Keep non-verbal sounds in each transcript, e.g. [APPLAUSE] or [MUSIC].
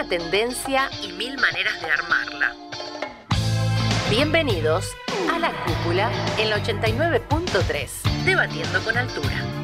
una tendencia y mil maneras de armarla. Bienvenidos a La Cúpula en la 89.3, debatiendo con altura.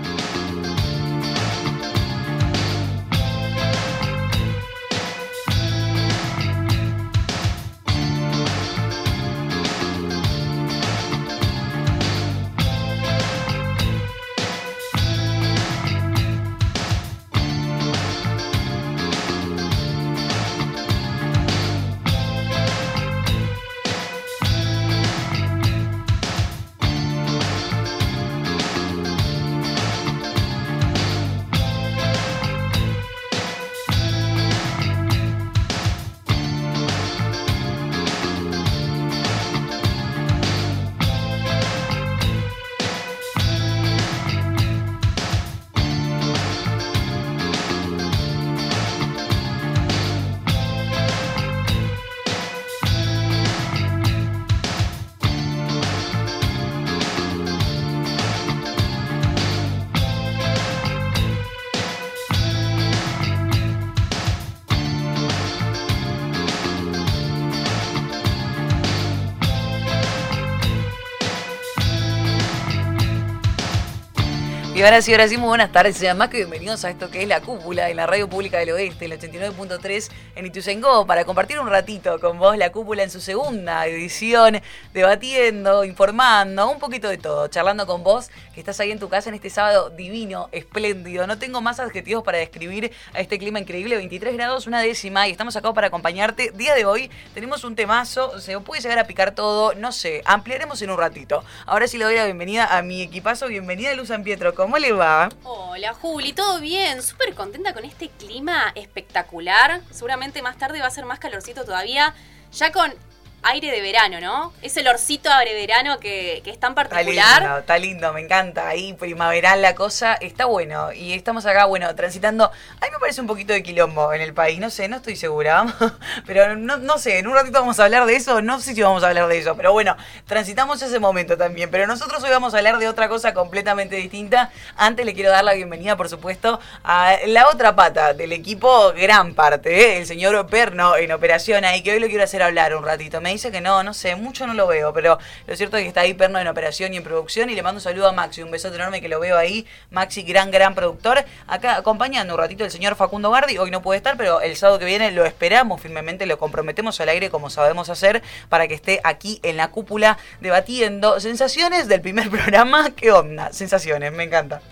Y sí, ahora sí, muy buenas tardes. Sean más que bienvenidos a esto que es la cúpula en la radio pública del oeste, el 89.3 en Ituzaingó, para compartir un ratito con vos la cúpula en su segunda edición, debatiendo, informando, un poquito de todo, charlando con vos que estás ahí en tu casa en este sábado divino, espléndido. No tengo más adjetivos para describir a este clima increíble, 23 grados, una décima, y estamos acá para acompañarte. Día de hoy tenemos un temazo, se puede llegar a picar todo, no sé, ampliaremos en un ratito. Ahora sí le doy la bienvenida a mi equipazo, bienvenida Luz San Pietro. ¿Cómo le va? Hola Juli, ¿todo bien? Súper contenta con este clima espectacular. Seguramente más tarde va a ser más calorcito todavía. Ya con aire de verano, ¿no? Ese olorcito a verano que, que es tan particular. Está lindo, está lindo, me encanta. Ahí primaveral la cosa, está bueno. Y estamos acá, bueno, transitando. A mí me parece un poquito de quilombo en el país, no sé, no estoy segura. [LAUGHS] Pero no, no sé, en un ratito vamos a hablar de eso, no sé si vamos a hablar de eso. Pero bueno, transitamos ese momento también. Pero nosotros hoy vamos a hablar de otra cosa completamente distinta. Antes le quiero dar la bienvenida, por supuesto, a la otra pata del equipo, gran parte, ¿eh? el señor Perno en operación ahí, que hoy lo quiero hacer hablar un ratito. Me dice que no, no sé, mucho no lo veo, pero lo cierto es que está ahí Perno en operación y en producción y le mando un saludo a Maxi, un besote enorme que lo veo ahí, Maxi, gran, gran productor, acá acompañando un ratito el señor Facundo Gardi, hoy no puede estar, pero el sábado que viene lo esperamos firmemente, lo comprometemos al aire como sabemos hacer, para que esté aquí en la cúpula debatiendo sensaciones del primer [LAUGHS] programa, ¿qué onda? Sensaciones, me encanta.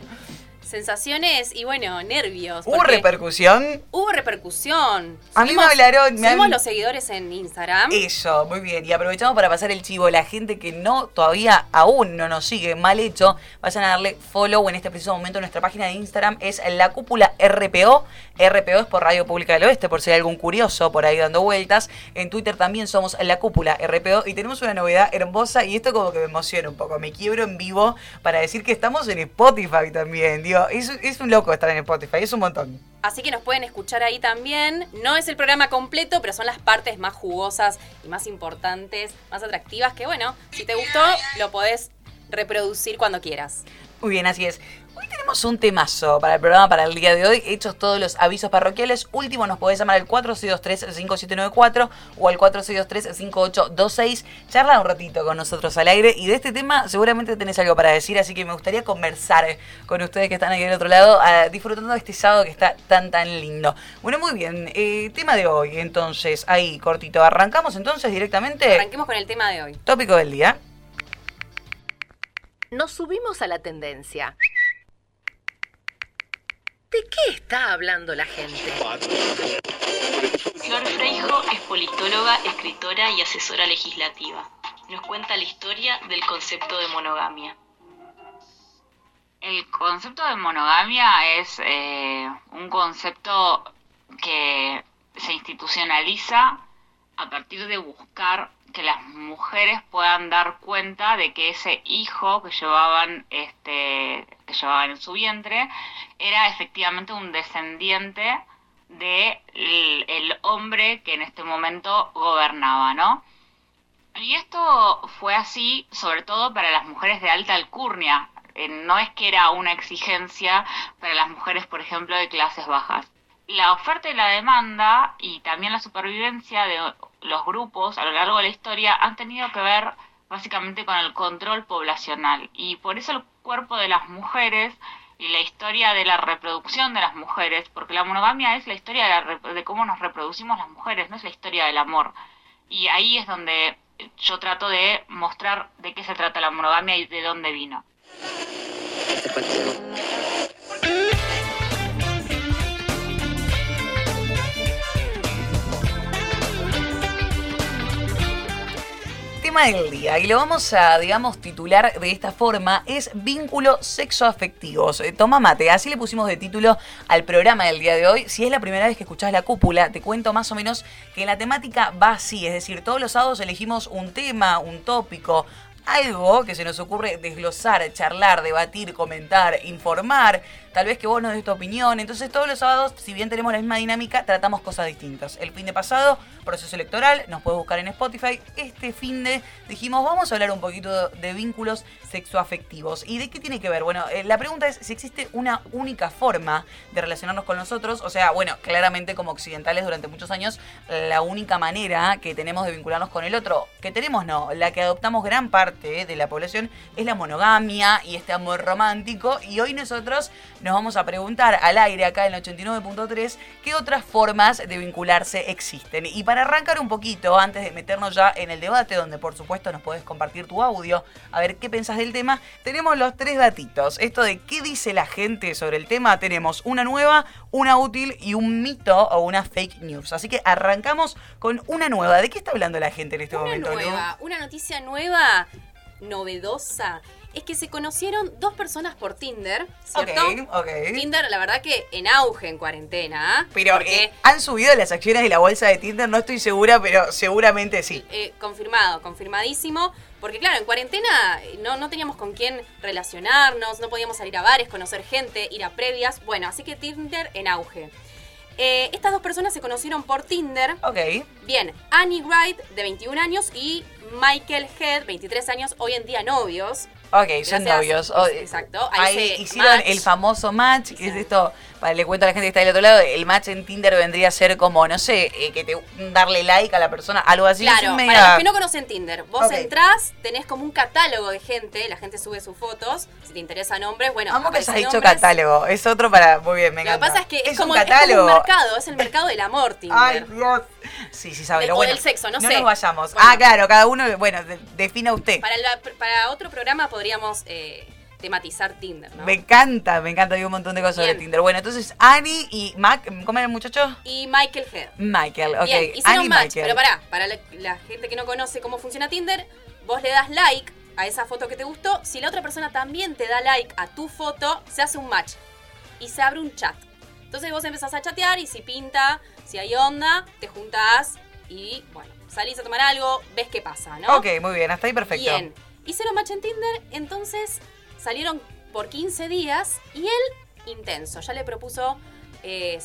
Sensaciones y bueno, nervios. ¿Hubo repercusión? Hubo repercusión. A mí me hablaron, me Subimos han- los seguidores en Instagram. Eso, muy bien. Y aprovechamos para pasar el chivo. La gente que no, todavía aún no nos sigue, mal hecho, vayan a darle follow en este preciso momento. Nuestra página de Instagram es la cúpula RPO. RPO es por Radio Pública del Oeste, por si hay algún curioso por ahí dando vueltas. En Twitter también somos la cúpula RPO. Y tenemos una novedad hermosa y esto como que me emociona un poco. Me quiebro en vivo para decir que estamos en Spotify también. Digo, es, es un loco estar en Spotify, es un montón. Así que nos pueden escuchar ahí también. No es el programa completo, pero son las partes más jugosas y más importantes, más atractivas. Que bueno, si te gustó, lo podés reproducir cuando quieras. Muy bien, así es. Hoy tenemos un temazo para el programa para el día de hoy. Hechos todos los avisos parroquiales. Último, nos podés llamar al 4623-5794 o al 4623-5826. Charla un ratito con nosotros al aire. Y de este tema seguramente tenés algo para decir, así que me gustaría conversar con ustedes que están ahí del otro lado, ah, disfrutando de este sábado que está tan, tan lindo. Bueno, muy bien. eh, tema de hoy, entonces, ahí, cortito. Arrancamos entonces directamente. Arranquemos con el tema de hoy. Tópico del día. Nos subimos a la tendencia. ¿De qué está hablando la gente? Flor Freijo es politóloga, escritora y asesora legislativa. Nos cuenta la historia del concepto de monogamia. El concepto de monogamia es eh, un concepto que se institucionaliza a partir de buscar que las mujeres puedan dar cuenta de que ese hijo que llevaban, este, que llevaban en su vientre era efectivamente un descendiente de el, hombre que en este momento gobernaba, ¿no? Y esto fue así, sobre todo para las mujeres de alta alcurnia. Eh, no es que era una exigencia para las mujeres, por ejemplo, de clases bajas. la oferta y la demanda y también la supervivencia de los grupos a lo largo de la historia han tenido que ver básicamente con el control poblacional y por eso el cuerpo de las mujeres y la historia de la reproducción de las mujeres, porque la monogamia es la historia de, la de cómo nos reproducimos las mujeres, no es la historia del amor. Y ahí es donde yo trato de mostrar de qué se trata la monogamia y de dónde vino. Tema del día, y lo vamos a, digamos, titular de esta forma, es vínculos sexoafectivos. Eh, toma mate, así le pusimos de título al programa del día de hoy. Si es la primera vez que escuchás la cúpula, te cuento más o menos que la temática va así, es decir, todos los sábados elegimos un tema, un tópico, algo que se nos ocurre desglosar, charlar, debatir, comentar, informar, tal vez que vos nos des tu opinión. Entonces todos los sábados, si bien tenemos la misma dinámica, tratamos cosas distintas. El fin de pasado, proceso electoral, nos puedes buscar en Spotify. Este fin de dijimos, vamos a hablar un poquito de vínculos sexoafectivos. ¿Y de qué tiene que ver? Bueno, eh, la pregunta es si existe una única forma de relacionarnos con nosotros. O sea, bueno, claramente como occidentales durante muchos años, la única manera que tenemos de vincularnos con el otro, que tenemos no, la que adoptamos gran parte de la población, es la monogamia y este amor romántico. Y hoy nosotros nos vamos a preguntar al aire acá en el 89.3 qué otras formas de vincularse existen. Y para arrancar un poquito, antes de meternos ya en el debate, donde por supuesto nos puedes compartir tu audio, a ver qué pensás del tema, tenemos los tres datitos. Esto de qué dice la gente sobre el tema, tenemos una nueva, una útil y un mito o una fake news. Así que arrancamos con una nueva. ¿De qué está hablando la gente en este Una momento, nueva, una noticia nueva, novedosa, es que se conocieron dos personas por Tinder, ¿cierto? Ok, ok. Tinder, la verdad que en auge en cuarentena. ¿ah? Pero porque, eh, han subido las acciones de la bolsa de Tinder, no estoy segura, pero seguramente sí. eh, confirmado, confirmadísimo. Porque claro, en cuarentena eh, no, no teníamos con quién relacionarnos, no podíamos salir a bares, conocer gente, ir a previas. Bueno, así que Tinder en auge. Eh, estas dos personas se conocieron por Tinder. Ok. Bien, Annie Wright, de 21 años, y Michael Head, 23 años, hoy en día novios. Ok, son novios. Oh, Exacto, ahí Ahí hicieron match. el famoso match, que es esto, para le cuento a la gente que está del otro lado, el match en Tinder vendría a ser como, no sé, eh, que te darle like a la persona, algo así. Claro, es para los que no conocen Tinder, vos Ok. entrás, tenés como un catálogo de gente, la gente sube sus fotos, si te interesan nombres, bueno, Amo que hayas dicho catálogo, es otro para, muy bien, me Lo que encanta. pasa es que es, un como, es como catálogo. un mercado, es el mercado del amor [LAUGHS] Tinder. Ay, Dios. Sí, sí, sabe. Lo o bueno, del sexo, no No sé. nos vayamos. Bueno. Ah, claro, cada uno, bueno, de- defina usted. Para, la- para otro programa podríamos eh, tematizar Tinder, ¿no? Me encanta, me encanta, digo un montón de cosas sobre. Tinder. Bueno, entonces Annie y Mac, ¿cómo era el muchacho? Y Michael Head. Michael, ok. Bien, hicieron Annie match, Michael. pero pará, para la, la gente que no conoce cómo funciona Tinder, vos le das like a esa foto que te gustó, si la otra persona también te da like a tu foto, se hace un match y se abre un chat. Entonces vos empezás a chatear y si pinta, si hay onda, te juntás y bueno, salís a tomar algo, ves qué pasa, ¿no? Ok, muy bien, hasta ahí perfecto. Bien. Hicieron match en Tinder, entonces salieron por 15 días y él intenso. Ya le propuso eh,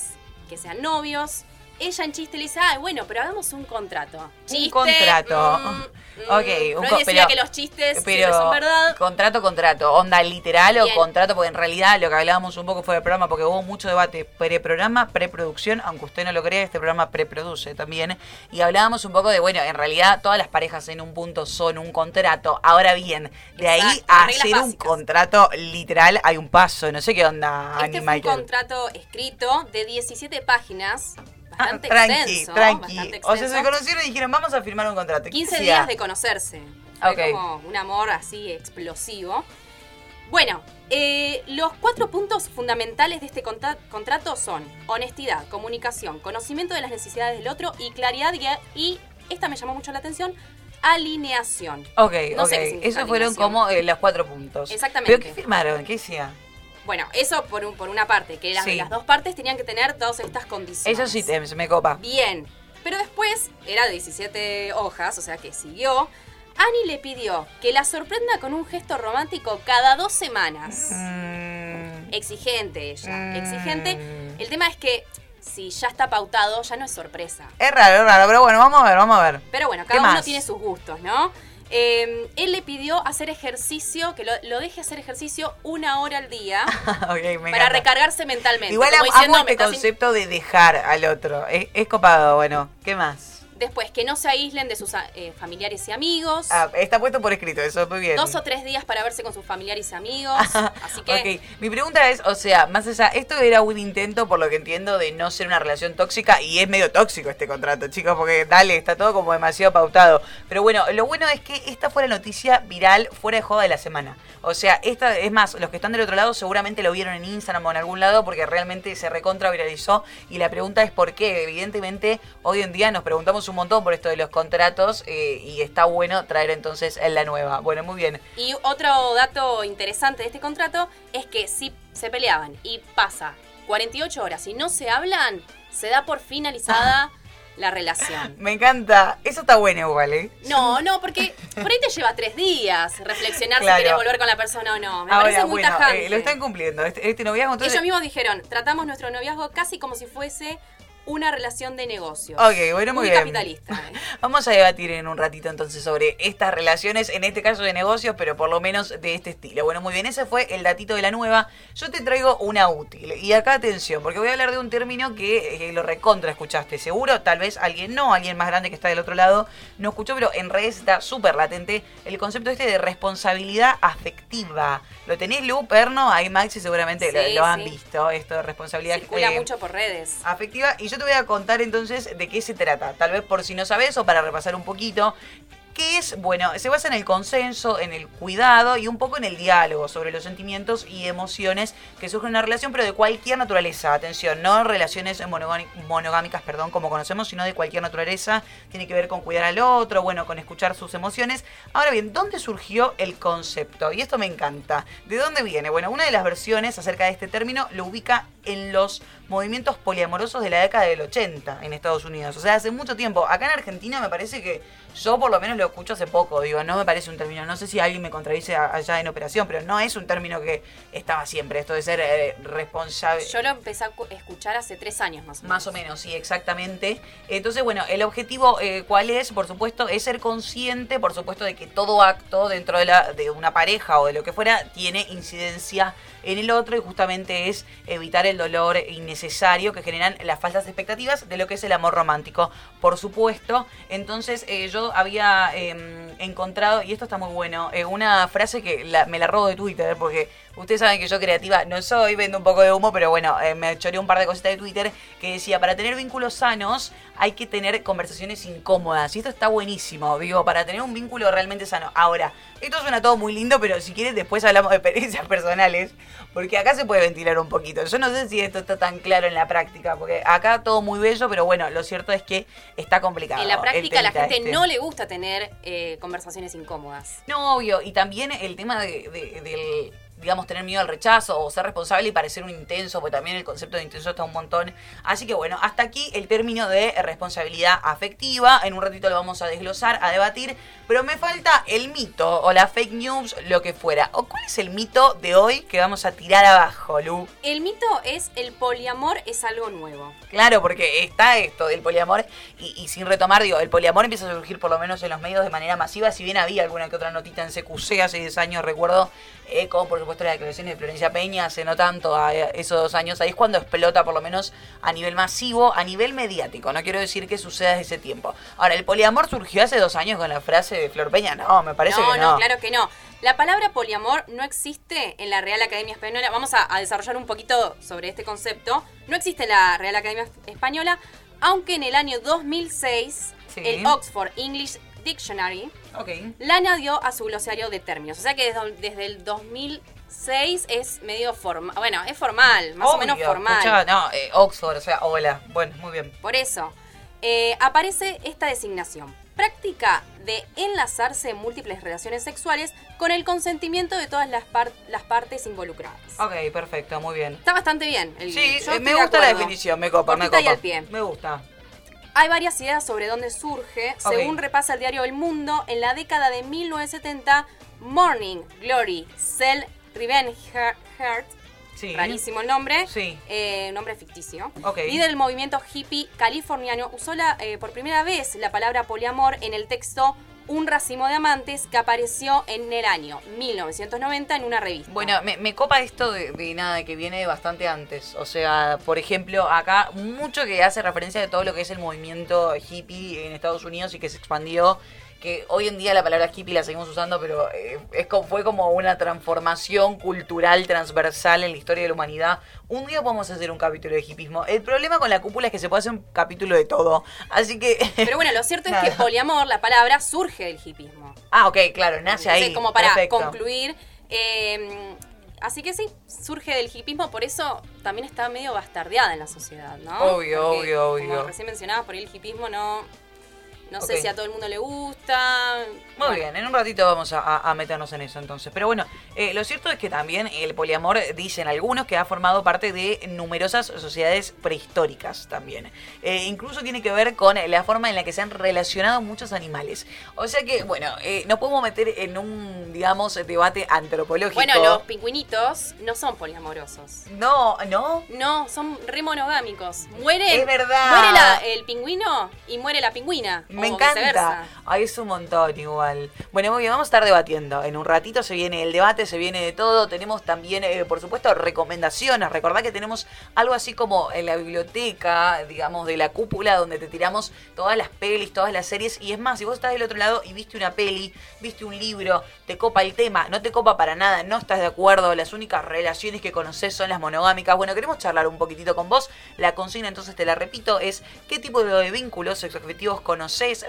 que sean novios. Ella en chiste le dice, ay, bueno, pero hagamos un contrato. Chiste. contrato. mm, mm. Ok, un Freud co- decía pero- que los chistes Pero, son verdad. contrato, contrato, onda literal o contrato, porque en realidad lo que hablábamos un poco fue del programa, porque hubo mucho debate pre-programa, preproducción, aunque usted no lo crea, este programa preproduce también, y hablábamos un poco de, bueno, en realidad todas las parejas en un punto son un contrato, ahora bien, de ahí a hacer un contrato literal hay un paso, no sé qué onda, Annie Este fue un contrato escrito de 17 páginas, Ah, bastante tranqui, extenso. tranqui. bastante O sea, se extenso. conocieron y dijeron, vamos a firmar un contrato. ¿Qué 15 decía? días de conocerse. Fue como un amor así explosivo. Bueno, eh, los cuatro puntos fundamentales de este contra- contrato son honestidad, comunicación, conocimiento de las necesidades del otro y claridad y, y esta me llamó mucho la atención, alineación. Ok, No ok. sé qué Esos fueron como eh, los cuatro puntos. Exactamente. ¿Pero qué firmaron? ¿Qué decía? Bueno, eso por, un- por una parte, que las, Sí. las dos partes tenían que tener todas estas condiciones. Eso sí te, me copa. Bien, pero después era de 17 hojas, o sea que siguió. Annie le pidió que la sorprenda con un gesto romántico cada dos semanas. Mm, Exigente ella, Mm. exigente. El tema es que si ya está pautado, ya no es sorpresa. es raro, es raro, pero bueno, vamos a ver, vamos a ver. Pero bueno, ¿Qué cada uno más? tiene sus gustos, ¿no? Eh, él le pidió hacer ejercicio, que lo, lo deje hacer ejercicio una hora al día [LAUGHS] para encanta. recargarse mentalmente. Igual amo diciendo, este concepto de dejar al otro. Es, es copado, bueno. ¿Qué más? Después, que no se aíslen de sus eh, familiares y amigos. Ah, está puesto por escrito, eso muy bien. Dos o tres días para verse con sus familiares y amigos. [LAUGHS] Así que Ok, mi pregunta es, o sea, más allá, esto era un intento, por lo que entiendo, de no ser una relación tóxica y es medio tóxico este contrato, chicos, porque dale, está todo como demasiado pautado. Pero bueno, lo bueno es que esta fue la noticia viral fuera de joda de la semana. O sea, esta es más, los que están del otro lado seguramente lo vieron en Instagram o en algún lado porque realmente se recontra viralizó y la pregunta es por qué. Evidentemente, hoy en día nos preguntamos un montón por esto de los contratos eh, y está bueno traer entonces la nueva. Bueno, muy bien. Y otro dato interesante de este contrato es que si se peleaban y pasa 48 horas y no se hablan, se da por finalizada la relación. Me encanta. Eso está bueno igual, ¿eh? No, no, porque por ahí te lleva tres días reflexionar Claro. si quieres volver con la persona o no. Me Ahora, parece muy bueno, tajante. eh, lo están cumpliendo. Este, este noviazgo, entonces... Ellos mismos dijeron, tratamos nuestro noviazgo casi como si fuese una relación de negocios. Ok, bueno, muy, muy bien. capitalista. [LAUGHS] ¿eh? Vamos a debatir en un ratito entonces sobre estas relaciones, en este caso de negocios, pero por lo menos de este estilo. Bueno, muy bien, ese fue el datito de la nueva. Yo te traigo una útil. Y acá atención, porque voy a hablar de un término que eh, lo recontra escuchaste. Seguro, tal vez alguien no, alguien más grande que está del otro lado, no escuchó, pero en redes está súper latente el concepto este de responsabilidad afectiva. ¿Lo tenés, Lu, Perno? Ahí Maxi seguramente lo, han sí. visto, esto de responsabilidad Circula eh, mucho por redes. afectiva y yo te voy a contar entonces de qué se trata, tal vez por si no sabes o para repasar un poquito. ¿Qué es? Bueno, se basa en el consenso, en el cuidado y un poco en el diálogo sobre los sentimientos y emociones que surgen en una relación, pero de cualquier naturaleza. Atención, no relaciones monogámicas, perdón, como conocemos, sino de cualquier naturaleza. Tiene que ver con cuidar al otro, bueno, con escuchar sus emociones. Ahora bien, ¿dónde surgió el concepto? Y esto me encanta. ¿De dónde viene? Bueno, una de las versiones acerca de este término lo ubica en los movimientos poliamorosos de la década del 80 en Estados Unidos. O sea, hace mucho tiempo. Acá en Argentina me parece que yo por lo menos lo escucho hace poco. Digo, no me parece un término. No sé si alguien me contradice allá en operación, pero no es un término que estaba siempre. Esto de ser eh, responsable. Yo lo empecé a cu- escuchar hace tres años más o menos. Más o menos, sí, exactamente. Entonces, bueno, el objetivo, eh, ¿cuál es? Por supuesto, es ser consciente, por supuesto, de que todo acto dentro de, la, de una pareja o de lo que fuera tiene incidencia en el otro y justamente es evitar el dolor innecesario que generan las falsas expectativas de lo que es el amor romántico, por supuesto. Entonces, eh, yo había eh, encontrado, y esto está muy bueno, eh, una frase que la- me la robo de Twitter, porque ustedes saben que yo creativa no soy, vendo un poco de humo, pero bueno, eh, me choré un par de cositas de Twitter que decía, para tener vínculos sanos hay que tener conversaciones incómodas. Y esto está buenísimo, digo, para tener un vínculo realmente sano. Ahora, esto suena todo muy lindo, pero si quieren después hablamos de experiencias [LAUGHS] personales, porque acá se puede ventilar un poquito. Yo no sé si esto está tan claro en la práctica, porque acá todo muy bello, pero bueno, lo cierto es que está complicado. En la práctica a la gente este. no le gusta tener eh, conversaciones incómodas. No, obvio. Y también el tema de, de- del, digamos, tener miedo al rechazo o ser responsable y parecer un intenso, porque también el concepto de intenso está un montón. Así que bueno, hasta aquí el término de responsabilidad afectiva. En un ratito lo vamos a desglosar, a debatir. Pero me falta el mito o la fake news, lo que fuera. ¿O cuál es el mito de hoy que vamos a tirar abajo, Lu? El mito es el poliamor es algo nuevo. Claro, porque está esto del poliamor y, y sin retomar, digo, el poliamor empieza a surgir por lo menos en los medios de manera masiva, si bien había alguna que otra notita en CQC hace 10 años, recuerdo, eh, como por supuesto las declaraciones de Florencia Peña, hace no tanto, a eh, esos dos años, ahí es cuando explota por lo menos a nivel masivo, a nivel mediático, no quiero decir que suceda desde ese tiempo. Ahora, ¿el poliamor surgió hace dos años con la frase de Flor Peña? No, me parece no, que no. no, claro que no. La palabra poliamor no existe en la Real Academia Española. Vamos a, a desarrollar un poquito sobre este concepto. No existe en la Real Academia Española, aunque en el año 2006 Sí. el Oxford English Dictionary la añadió a su glosario de términos. O sea que desde, desde el 2006 es medio formal. Bueno, es formal, más o menos formal. escuchá, no, eh, Oxford, o sea, hola. Bueno, muy bien. Por eso, eh, aparece esta designación. Práctica de enlazarse en múltiples relaciones sexuales con el consentimiento de todas las, par- las partes involucradas. Ok, perfecto, muy bien. Está bastante bien. el- Sí, me de gusta la definición, me copa, me Cortita y copa. al pie. Me gusta. Hay varias ideas sobre dónde surge. Según repasa el diario El Mundo, en la década de 1970, Morning Glory Cell Revenge Heart, Sí. rarísimo el nombre, Sí. eh, nombre ficticio, Ok. líder del movimiento hippie californiano, usó la, eh, por primera vez la palabra poliamor en el texto Un racimo de amantes que apareció en el año 1990 en una revista. Bueno, me, me copa esto de, de nada, que viene bastante antes. O sea, por ejemplo, acá mucho que hace referencia de todo lo que es el movimiento hippie en Estados Unidos y que se expandió. Que hoy en día la palabra hippie la seguimos usando, pero eh, es como, fue como una transformación cultural transversal en la historia de la humanidad. Un día podemos hacer un capítulo de hippismo. El problema con la cúpula es que se puede hacer un capítulo de todo. Así que. [LAUGHS] Pero bueno, lo cierto es que poliamor, la palabra, surge del hippismo. Ah, ok, claro, nace ahí. Entonces, como para Perfecto. concluir. eh, así que sí, surge del hipismo, por eso también está medio bastardeada en la sociedad, ¿no? Obvio, Porque, obvio, obvio. Como recién mencionabas, por ahí el hipismo no. No sé si a todo el mundo le gusta. Muy Bueno, bien, en un ratito vamos a, meternos en eso entonces. Pero bueno, eh, lo cierto es que también el poliamor, dicen algunos, que ha formado parte de numerosas sociedades prehistóricas también. Eh, incluso tiene que ver con la forma en la que se han relacionado muchos animales. O sea que, bueno, eh, nos podemos meter en un, digamos, debate antropológico. Bueno, los pingüinitos no son poliamorosos. No, no. No, son re monogámicos. Mueren. Es verdad. Muere la- el pingüino y muere la pingüina. Me o encanta. Ay, es un montón igual. Bueno, muy bien, vamos a estar debatiendo. En un ratito se viene el debate, se viene de todo. Tenemos también, eh, por supuesto, recomendaciones. Recordá que tenemos algo así como en la biblioteca, digamos, de la cúpula, donde te tiramos todas las pelis, todas las series. Y es más, si vos estás del otro lado y viste una peli, viste un libro, te copa el tema, no te copa para nada, no estás de acuerdo, las únicas relaciones que conoces son las monogámicas. Bueno, queremos charlar un poquitito con vos. La consigna, entonces te la repito, es qué tipo de vínculos sexoafectivos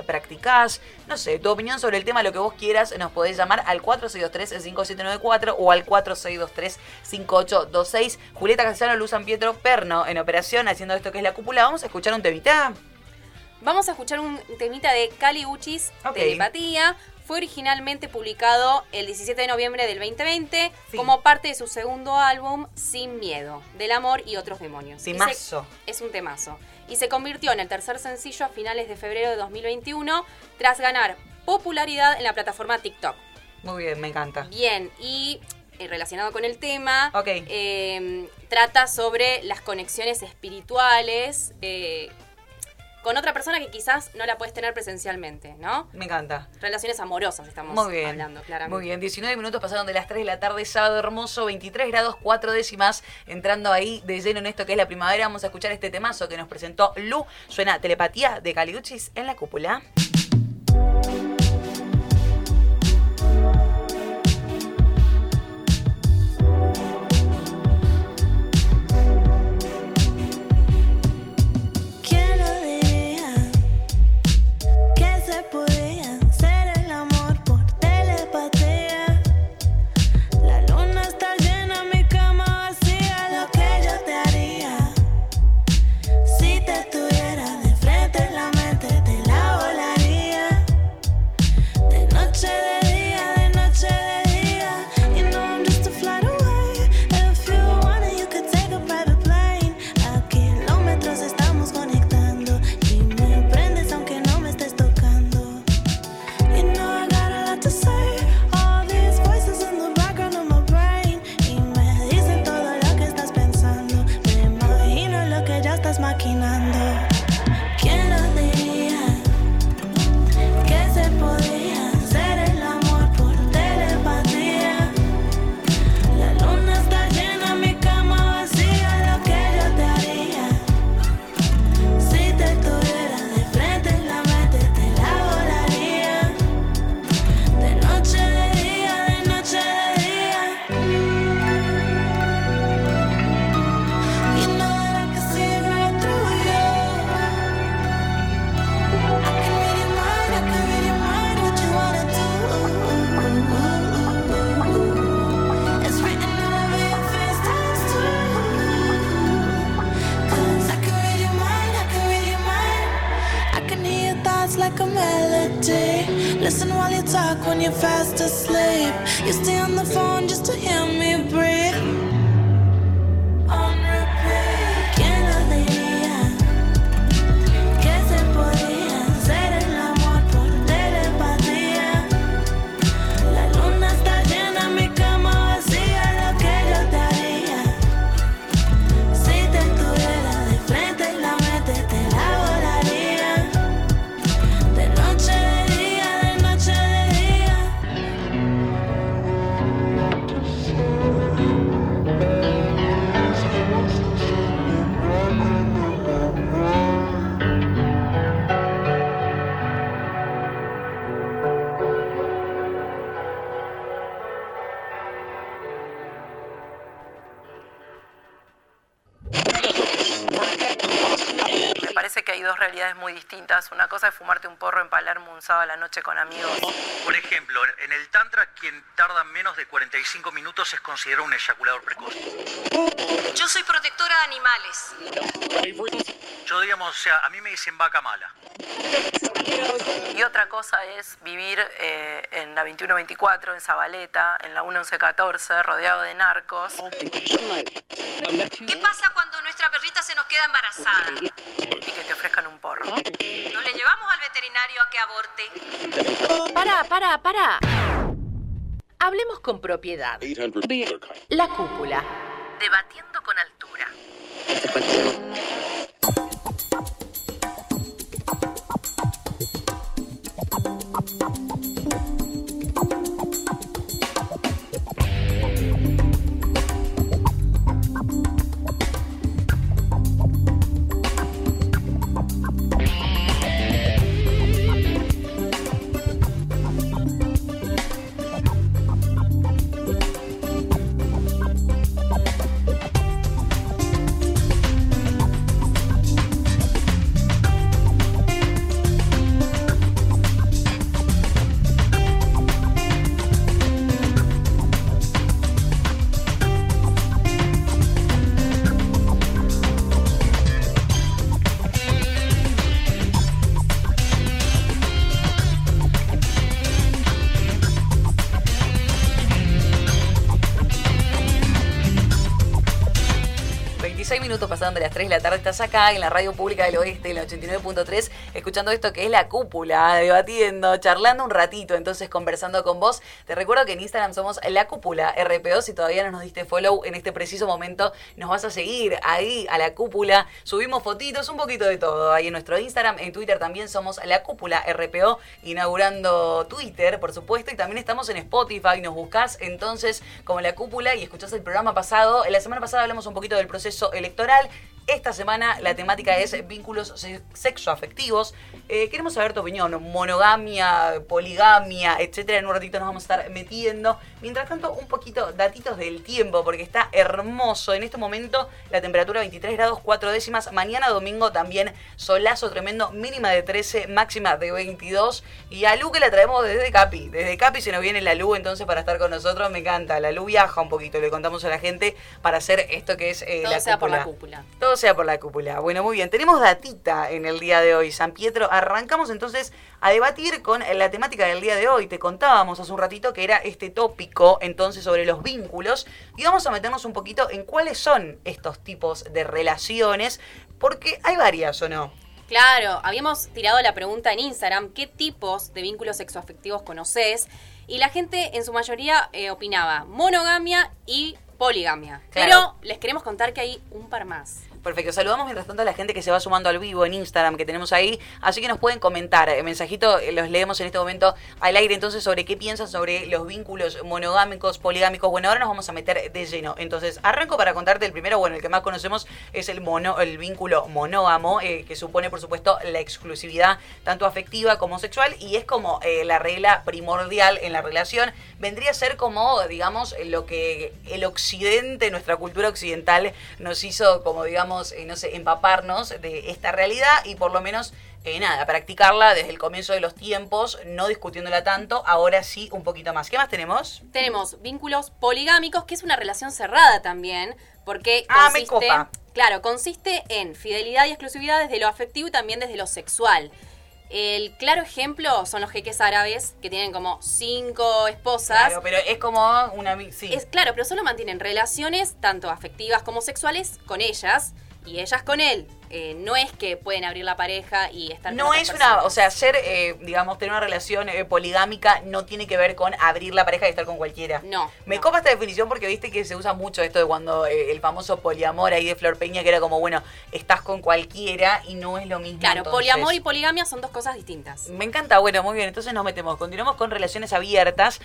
practicás, no sé, tu opinión sobre el tema, lo que vos quieras, nos podés llamar al 4623-5794 o al 4623-5826. Julieta Castellano, Luz San Pietro, Perno en operación, haciendo esto que es la cúpula. Vamos a escuchar un temita. Vamos a escuchar un temita de Cali Uchis, Ok. Telepatía. Fue originalmente publicado el 17 de noviembre del 2020 Sí. como parte de su segundo álbum Sin Miedo, del amor y otros demonios. Y se- Timazo. Es un temazo. Y se convirtió en el tercer sencillo a finales de febrero de 2021 tras ganar popularidad en la plataforma TikTok. Muy bien, me encanta. Bien, y eh, relacionado con el tema, Ok. eh, trata sobre las conexiones espirituales eh, con otra persona que quizás no la puedes tener presencialmente, ¿no? Me encanta. Relaciones amorosas estamos Muy bien. hablando, claramente. Muy bien, 19 minutos pasaron de las 3 de la tarde, sábado hermoso, 23 grados 4 décimas, entrando ahí de lleno en esto que es la primavera. Vamos a escuchar este temazo que nos presentó Lu. Suena Telepatía de Caliuchis en la cúpula. Muy distintas. Una cosa es fumarte un porro en Palermo un sábado a la noche con amigos. Por ejemplo, en el Tantra, quien tarda menos de 45 minutos es considerado un eyaculador precoz. Yo soy protectora de animales. Yo, digamos, o sea, a mí me dicen vaca mala. Y otra cosa es vivir eh, en la 2124, en Zabaleta, en la 1114, rodeado de narcos. ¿Qué pasa cuando nuestra perrita se nos queda embarazada? Y que te ofrezcan un porro. ¿No le llevamos al veterinario a que aborte? Para, para, para. Hablemos con propiedad. La cúpula. Debatiendo con altura. up, up. Pasaron de las 3 de la tarde. Estás acá en la radio pública del oeste, en la 89.3, escuchando esto que es la cúpula, debatiendo, charlando un ratito, entonces conversando con vos. Te recuerdo que en Instagram somos la cúpula RPO. Si todavía no nos diste follow en este preciso momento, nos vas a seguir ahí a la cúpula. Subimos fotitos, un poquito de todo ahí en nuestro Instagram. En Twitter también somos la cúpula RPO, inaugurando Twitter, por supuesto. Y también estamos en Spotify. Nos buscas entonces como la cúpula y escuchás el programa pasado. La semana pasada hablamos un poquito del proceso electoral. Esta semana la temática es vínculos se- sexoafectivos. Eh, queremos saber tu opinión, monogamia, poligamia, etcétera. En un ratito nos vamos a estar metiendo. Mientras tanto, un poquito datitos del tiempo, porque está hermoso. En este momento la temperatura 23 grados 4 décimas. Mañana domingo también solazo tremendo, mínima de 13, máxima de 22. Y a Lu que la traemos desde Capi. Desde Capi se nos viene la Lu entonces para estar con nosotros. Me encanta. La Lu viaja un poquito, le contamos a la gente para hacer esto que es eh, Todo la sea por la cúpula. cúpula. Todo sea por la cúpula. Bueno, muy bien. Tenemos datita en el día de hoy, San Pietro. Arrancamos entonces a debatir con la temática del día de hoy. Te contábamos hace un ratito que era este tópico entonces sobre los vínculos. Y vamos a meternos un poquito en cuáles son estos tipos de relaciones. Porque hay varias, ¿o no? Claro, habíamos tirado la pregunta en Instagram, ¿qué tipos de vínculos sexoafectivos conoces? Y la gente en su mayoría eh, opinaba monogamia y poligamia. Claro. Pero les queremos contar que hay un par más. Perfecto, saludamos mientras tanto a la gente que se va sumando al vivo en Instagram que tenemos ahí, así que nos pueden comentar, eh, mensajito eh, los leemos en este momento al aire entonces sobre qué piensan sobre los vínculos monogámicos, poligámicos. Bueno, ahora nos vamos a meter de lleno. Entonces, arranco para contarte el primero, bueno, el que más conocemos es el mono, el vínculo monógamo, eh, que supone por supuesto la exclusividad tanto afectiva como sexual y es como la regla primordial en la relación. Vendría a ser como, digamos, lo que el occidente, nuestra cultura occidental nos hizo como, digamos, eh, no sé, empaparnos de esta realidad y por lo menos, eh, nada, practicarla desde el comienzo de los tiempos, no discutiéndola tanto, ahora sí un poquito más. ¿Qué más tenemos? Tenemos vínculos poligámicos, que es una relación cerrada también, porque Ah, me copa. claro, consiste en fidelidad y exclusividad desde lo afectivo y también desde lo sexual. El claro ejemplo son los jeques árabes, que tienen como cinco esposas. Claro, pero es como una... Sí. Es claro, pero solo mantienen relaciones tanto afectivas como sexuales con ellas y ellas con él. Eh, no es que pueden abrir la pareja y estar con No es una, o sea, ser, eh, digamos, tener una relación eh, poligámica no tiene que ver con abrir la pareja y estar con cualquiera. No. Me no. copa esta definición porque viste que se usa mucho esto de cuando el famoso poliamor ahí de Flor Peña, que era como, bueno, estás con cualquiera y no es lo mismo. Claro, entonces. poliamor y poligamia son dos cosas distintas. Me encanta, bueno, muy bien, entonces nos metemos, continuamos con relaciones abiertas.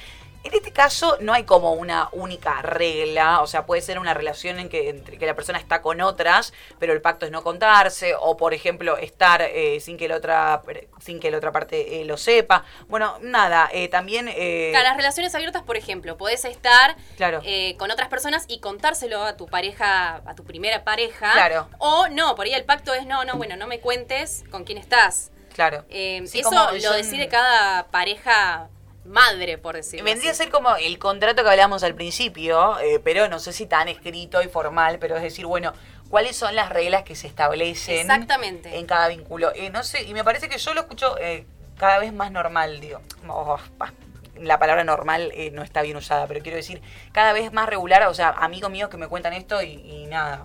En este caso no hay como una única regla, o sea, puede ser una relación en que, entre que la persona está con otras, pero el pacto es no contar, o por ejemplo estar eh, sin que la otra sin que la otra parte eh, lo sepa. Bueno, nada, eh, también eh, Claro, las relaciones abiertas, por ejemplo, podés estar Claro. con otras personas y contárselo a tu pareja, a tu primera pareja. Claro. O no, por ahí el pacto es no, no, bueno, no me cuentes con quién estás. claro. Sí, eso lo decide cada pareja madre, por decirlo Vendría a ser como el contrato que hablábamos al principio, eh, pero no sé si tan escrito y formal, pero es decir, bueno, ¿cuáles son las reglas que se establecen Exactamente. en cada vínculo? Eh, no sé, y me parece que yo lo escucho eh, cada vez más normal, digo. Oh, la palabra normal eh, no está bien usada, pero quiero decir, cada vez más regular, o sea, amigos míos que me cuentan esto y, y nada.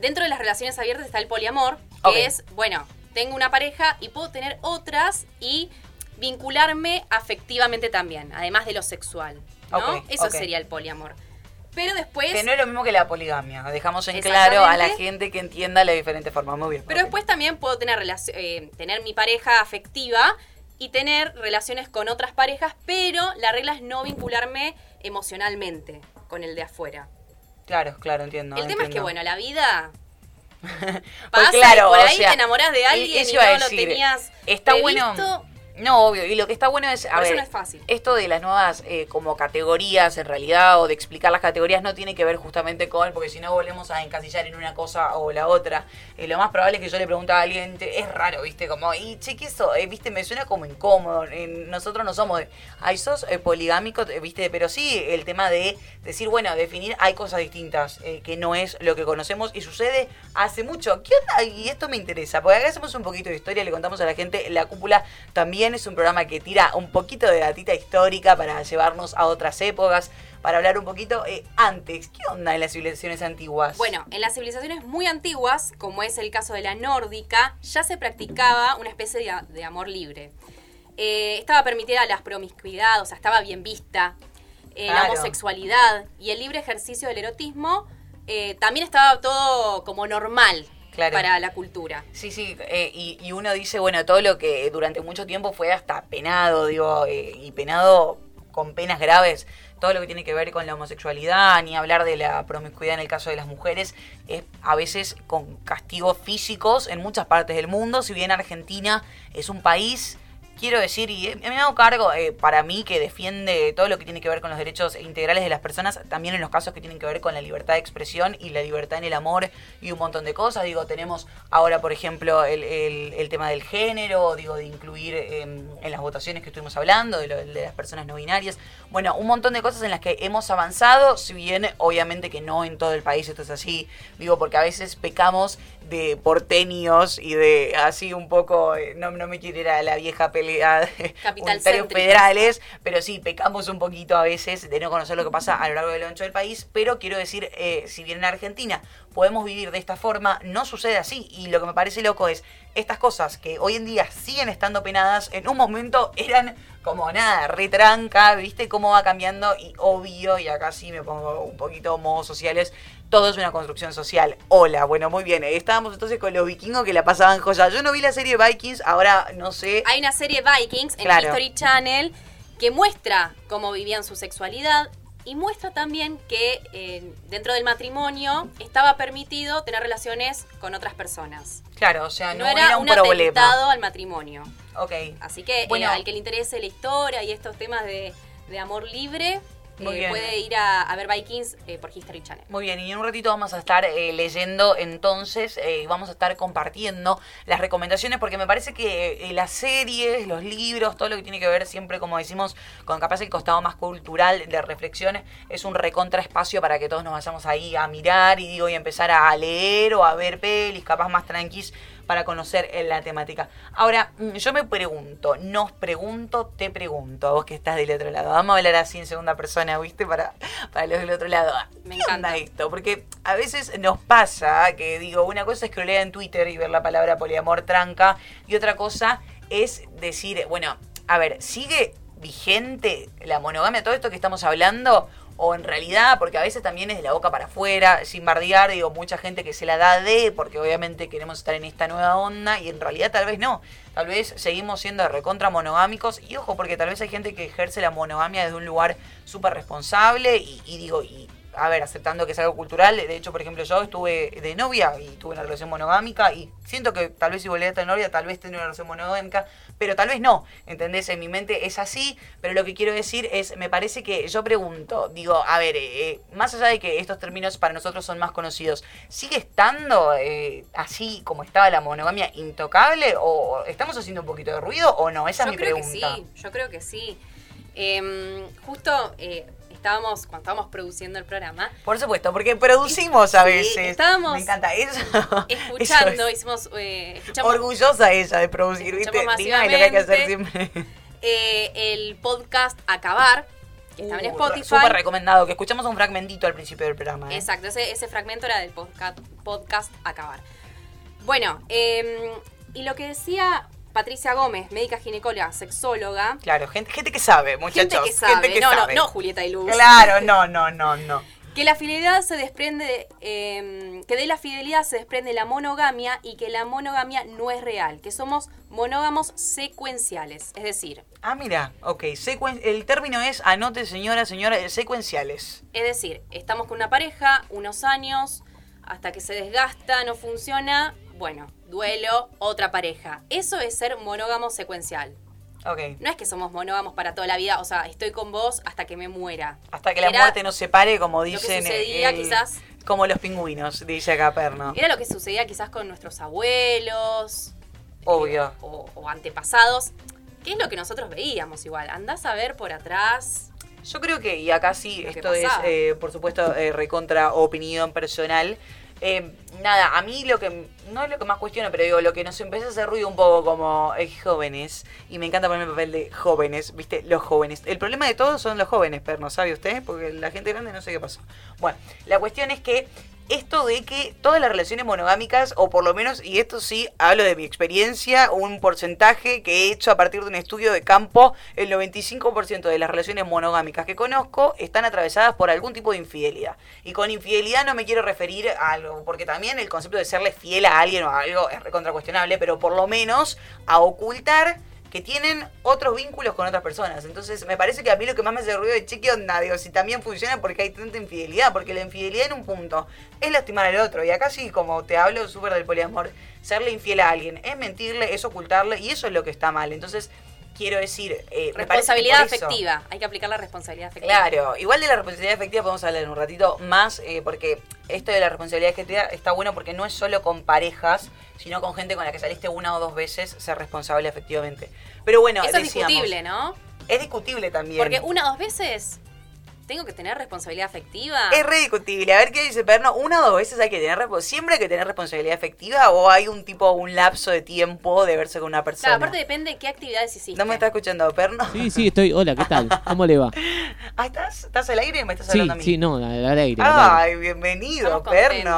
Dentro de las relaciones abiertas está el poliamor, que es, bueno, tengo una pareja y puedo tener otras y vincularme afectivamente también, además de lo sexual. ¿no? Eso sería el poliamor. Pero después... Que no es lo mismo que la poligamia, dejamos en claro a la gente que entienda la diferente forma. Muy bien. Pero después también puedo tener, eh, tener mi pareja afectiva y tener relaciones con otras parejas, pero la regla es no vincularme emocionalmente con el de afuera. Claro, claro, entiendo. el tema es que, bueno, la vida [LAUGHS] Pues pasa claro, y por o ahí sea, te enamoras de alguien y, no lo tenías Está previsto. bueno. No, obvio. Y lo que está bueno es, a Por eso ver, no es fácil. esto de las nuevas eh, como categorías en realidad o de explicar las categorías no tiene que ver justamente con, porque si no volvemos a encasillar en una cosa o la otra. Eh, lo más probable es que yo le pregunte a alguien, te- es raro, viste, como, y che, ¿qué eso? Eh, viste, me suena como incómodo. Eh, nosotros no somos de, ay, sos eh, poligámico, viste, pero sí el tema de decir, bueno, definir, hay cosas distintas, que no es lo que conocemos y sucede hace mucho. ¿Qué onda? Y esto me interesa, porque acá hacemos un poquito de historia, le contamos a la gente, la cúpula también es un programa que tira un poquito de datita histórica para llevarnos a otras épocas, para hablar un poquito eh, antes. ¿Qué onda en las civilizaciones antiguas? Bueno, en las civilizaciones muy antiguas, como es el caso de la nórdica, ya se practicaba una especie de, de amor libre. Eh, estaba permitida la promiscuidad, o sea, estaba bien vista. eh, La homosexualidad y el libre ejercicio del erotismo también estaba todo como normal Claro. para la cultura. Sí, sí, eh, y, y uno dice, bueno, todo lo que durante mucho tiempo fue hasta penado, digo, eh, y penado con penas graves, todo lo que tiene que ver con la homosexualidad, ni hablar de la promiscuidad en el caso de las mujeres, es a veces con castigos físicos en muchas partes del mundo, si bien Argentina es un país... Quiero decir, y eh, me hago cargo eh, para mí que defiende todo lo que tiene que ver con los derechos integrales de las personas, también en los casos que tienen que ver con la libertad de expresión y la libertad en el amor y un montón de cosas. Digo, tenemos ahora, por ejemplo, el, el- el tema del género, digo, de incluir eh, en las votaciones que estuvimos hablando, de, lo, de las personas no binarias. Bueno, un montón de cosas en las que hemos avanzado, si bien obviamente que no en todo el país esto es así, digo, porque a veces pecamos de porteños y de así un poco, eh, no, no me quiero ir a la vieja pelea de unitarios federales, pero sí, pecamos un poquito a veces de no conocer lo que pasa a lo largo del ancho del país, pero quiero decir, eh, si bien en Argentina podemos vivir de esta forma, no sucede así. Y lo que me parece loco es, estas cosas que hoy en día siguen estando penadas, en un momento eran como nada, retranca, ¿viste cómo va cambiando? Y obvio, y acá sí me pongo un poquito modos sociales, todo es una construcción social. Hola, bueno, muy bien. Estábamos entonces con los vikingos que la pasaban joya. Yo no vi la serie Vikings, ahora no sé. Hay una serie Vikings en Claro. History Channel que muestra cómo vivían su sexualidad y muestra también que eh, dentro del matrimonio estaba permitido tener relaciones con otras personas. Claro, o sea, no, No, era, un, un problema. al matrimonio. Ok. Así que eh, Bueno. al que le interese la historia y estos temas de, de amor libre, eh, puede ir a, a ver Vikings eh, por History Channel. Muy bien, y en un ratito vamos a estar eh, leyendo entonces, eh, vamos a estar compartiendo las recomendaciones, porque me parece que eh, las series, los libros, todo lo que tiene que ver siempre, como decimos, con capaz el costado más cultural de reflexiones, es un recontra espacio para que todos nos vayamos ahí a mirar y digo, y empezar a leer o a ver pelis, capaz más tranquis para conocer eh, la temática. Ahora, mm, yo me pregunto, nos pregunto, te pregunto, a vos que estás del otro lado. Vamos a hablar así en segunda persona, ¿viste? Para, para los del otro lado. Me ¿Qué onda encanta. esto? Porque a veces nos pasa que, digo, una cosa es scrollear en Twitter y ver la palabra poliamor tranca, y otra cosa es decir, bueno, a ver, ¿sigue vigente la monogamia, todo esto que estamos hablando? O en realidad, porque a veces también es de la boca para afuera, sin bardear, digo, mucha gente que se la da de, porque obviamente queremos estar en esta nueva onda, y en realidad tal vez no. Tal vez seguimos siendo recontra monogámicos, y ojo, porque tal vez hay gente que ejerce la monogamia desde un lugar súper responsable, y, y digo, y a ver, aceptando que es algo cultural. De hecho, por ejemplo, yo estuve de novia y tuve una relación monogámica y siento que tal vez si volviera a estar novia, tal vez tenía una relación monogámica, pero tal vez no, ¿entendés? En mi mente es así, pero lo que quiero decir es, me parece que yo pregunto, digo, a ver, eh, más allá de que estos términos para nosotros son más conocidos, ¿sigue estando eh, así como estaba la monogamia intocable o estamos haciendo un poquito de ruido o no? Esa yo es mi creo pregunta. que sí, yo creo que sí. Em, justo eh, estábamos, cuando estábamos produciendo el programa, Por supuesto, porque producimos a veces. estábamos Me encanta eso. [LAUGHS] escuchando, Eso es. hicimos, eh, escuchamos Orgullosa ella de producir, ¿viste? Diga lo que hay que hacer siempre. eh, el podcast Acabar, que estaba en Uh, Spotify. Súper recomendado, que escuchamos un fragmentito al principio del programa. ¿eh? Exacto, ese, ese fragmento era del podcast, podcast Acabar. Bueno, em, y lo que decía Patricia Gómez, médica ginecóloga, sexóloga, Claro, gente, gente que sabe, muchachos. gente que sabe, que no, sabe. no, no Julieta y Luz. Claro, no, no, no, no. Que la fidelidad se desprende, de, em, que de la fidelidad se desprende la monogamia y que la monogamia no es real, que somos monógamos secuenciales, es decir, Ah, mira, ok. secuen- el término es, anote señora, señora, secuenciales. es decir, estamos con una pareja unos años hasta que se desgasta, no funciona, bueno, duelo, otra pareja. Eso es ser monógamo secuencial. Ok. No es que somos monógamos para toda la vida, o sea, estoy con vos hasta que me muera. Hasta que la muerte nos separe, como que dicen. sucedía el- quizás- Como los pingüinos, dice acá Perno. Era lo que sucedía quizás con nuestros abuelos, Obvio. o, o antepasados, que es lo que nosotros veíamos igual. Andás a ver por atrás. Yo creo que, y acá sí, Lo esto es, eh, por supuesto, eh, recontra opinión personal. Eh, nada, a mí lo que, no es lo que más cuestiono, pero digo, lo que nos empieza a hacer ruido un poco como eh, jóvenes, y me encanta poner el papel de jóvenes, viste, los jóvenes. El problema de todos son los jóvenes, Perno, ¿sabe usted? Porque la gente grande no sé qué pasó. Bueno, la cuestión es que esto de que todas las relaciones monogámicas, o por lo menos, y esto sí, hablo de mi experiencia, un porcentaje que he hecho a partir de un estudio de campo, el 95% de las relaciones monogámicas que conozco están atravesadas por algún tipo de infidelidad. Y con infidelidad no me quiero referir a algo, porque también el concepto de serle fiel a alguien o a algo es recontra cuestionable, pero por lo menos a ocultar que tienen otros vínculos con otras personas. Entonces, me parece que a mí lo que más me hace ruido de cheque onda, digo, si también funciona porque hay tanta infidelidad, porque la infidelidad en un punto es lastimar al otro. Y acá sí, como te hablo súper del poliamor, serle infiel a alguien es mentirle, es ocultarle, y eso es lo que está mal. Entonces, quiero decir... eh, Responsabilidad eso- afectiva. Hay que aplicar la responsabilidad afectiva. Claro, igual de la responsabilidad afectiva podemos hablar en un ratito más, eh, porque esto de la responsabilidad afectiva está bueno porque no es solo con parejas, sino con gente con la que saliste una o dos veces ser responsable afectivamente. Pero bueno, Eso es discutible, ¿no? Es discutible también. Porque una o dos veces tengo que tener responsabilidad afectiva. Es re discutible. A ver qué dice Perno. Una o dos veces hay que tener siempre hay que tener responsabilidad afectiva o hay un tipo, un lapso de tiempo de verse con una persona. Claro, aparte depende de qué actividades hiciste. ¿No me está escuchando, Perno? Sí, sí, estoy. Hola, ¿qué tal? ¿Cómo le va? [LAUGHS] Ah, ¿estás? ¿Estás al aire y me estás Sí, hablando a mí? sí, no, al aire. Ay, bienvenido, de que Perno.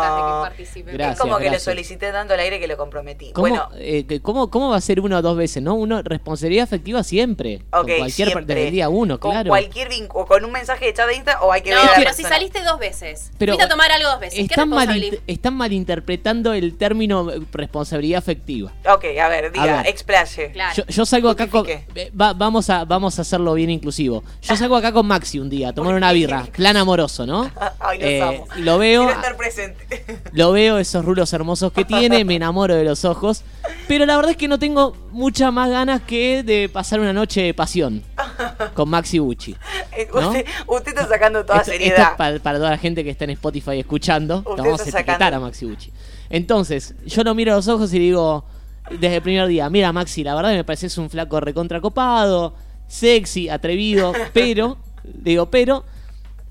participe. es Gracias, como que lo gracias. solicité tanto al aire que lo comprometí. ¿Cómo, Bueno, eh, cómo, ¿Cómo va a ser una o dos veces? ¿No? Uno, responsabilidad afectiva siempre. ok, con cualquier siempre. desde el día uno, con claro. cualquier vínculo, con un mensaje de chat de Insta o hay que No, ver a la pero si saliste dos veces. Pero fuiste a tomar algo dos veces. ¿Qué Están, malin- están malinterpretando el término eh, responsabilidad afectiva. Ok, a ver, diga, ver. explaye. Claro. Yo, yo salgo acá con. Eh, va- vamos, a, vamos a hacerlo bien inclusivo. Yo salgo acá con Maxi un día a tomar una birra. Plan amoroso, ¿no? [LAUGHS] Ay, los Eh, amo. lo veo. Quiero estar presente. [LAUGHS] Lo veo, esos rulos hermosos que tiene, me enamoro de los ojos. Pero la verdad es que no tengo muchas más ganas que de pasar una noche de pasión [LAUGHS] con Maxi Bucci. Eh, ¿No? usted, usted está sacando toda Esto, esto seriedad. es para, para toda la gente que está en Spotify escuchando. Usted vamos a etiquetar sacando- a Maxi Bucci. Entonces, yo lo miro a los ojos y digo, desde el primer día, mira Maxi, la verdad me pareces un flaco recontracopado, sexy, atrevido, [LAUGHS] pero, digo, pero,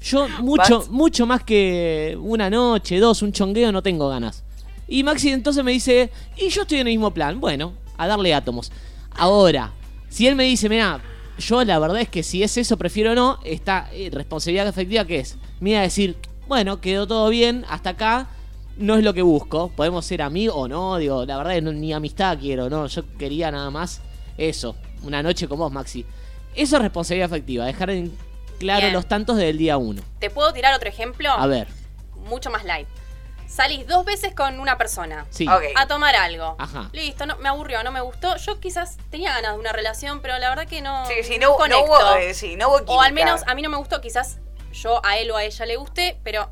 yo mucho, mucho más que una noche, dos, un chongueo, no tengo ganas. Y Maxi entonces me dice, y yo estoy en el mismo plan, bueno, a darle átomos. Ahora, si él me dice, mira, yo la verdad es que si es eso, prefiero no, esta eh, responsabilidad efectiva que es, me iba a decir, bueno, quedó todo bien, hasta acá, no es lo que busco, podemos ser amigos o no, digo, la verdad es no- ni amistad quiero, no, yo quería nada más eso, una noche con vos, Maxi. Eso es responsabilidad efectiva, dejar en claro Bien. los tantos del día uno. ¿Te puedo tirar otro ejemplo? A ver, Mucho más light. Salís dos veces con una persona. sí. Ok. A tomar algo. Ajá. Listo, no, me aburrió, no me gustó. Yo quizás tenía ganas de una relación, pero la verdad que no. Sí, sí, no, no conecto. hubo, eh, sí, no hubo o al menos a mí no me gustó, quizás yo a él o a ella le guste, pero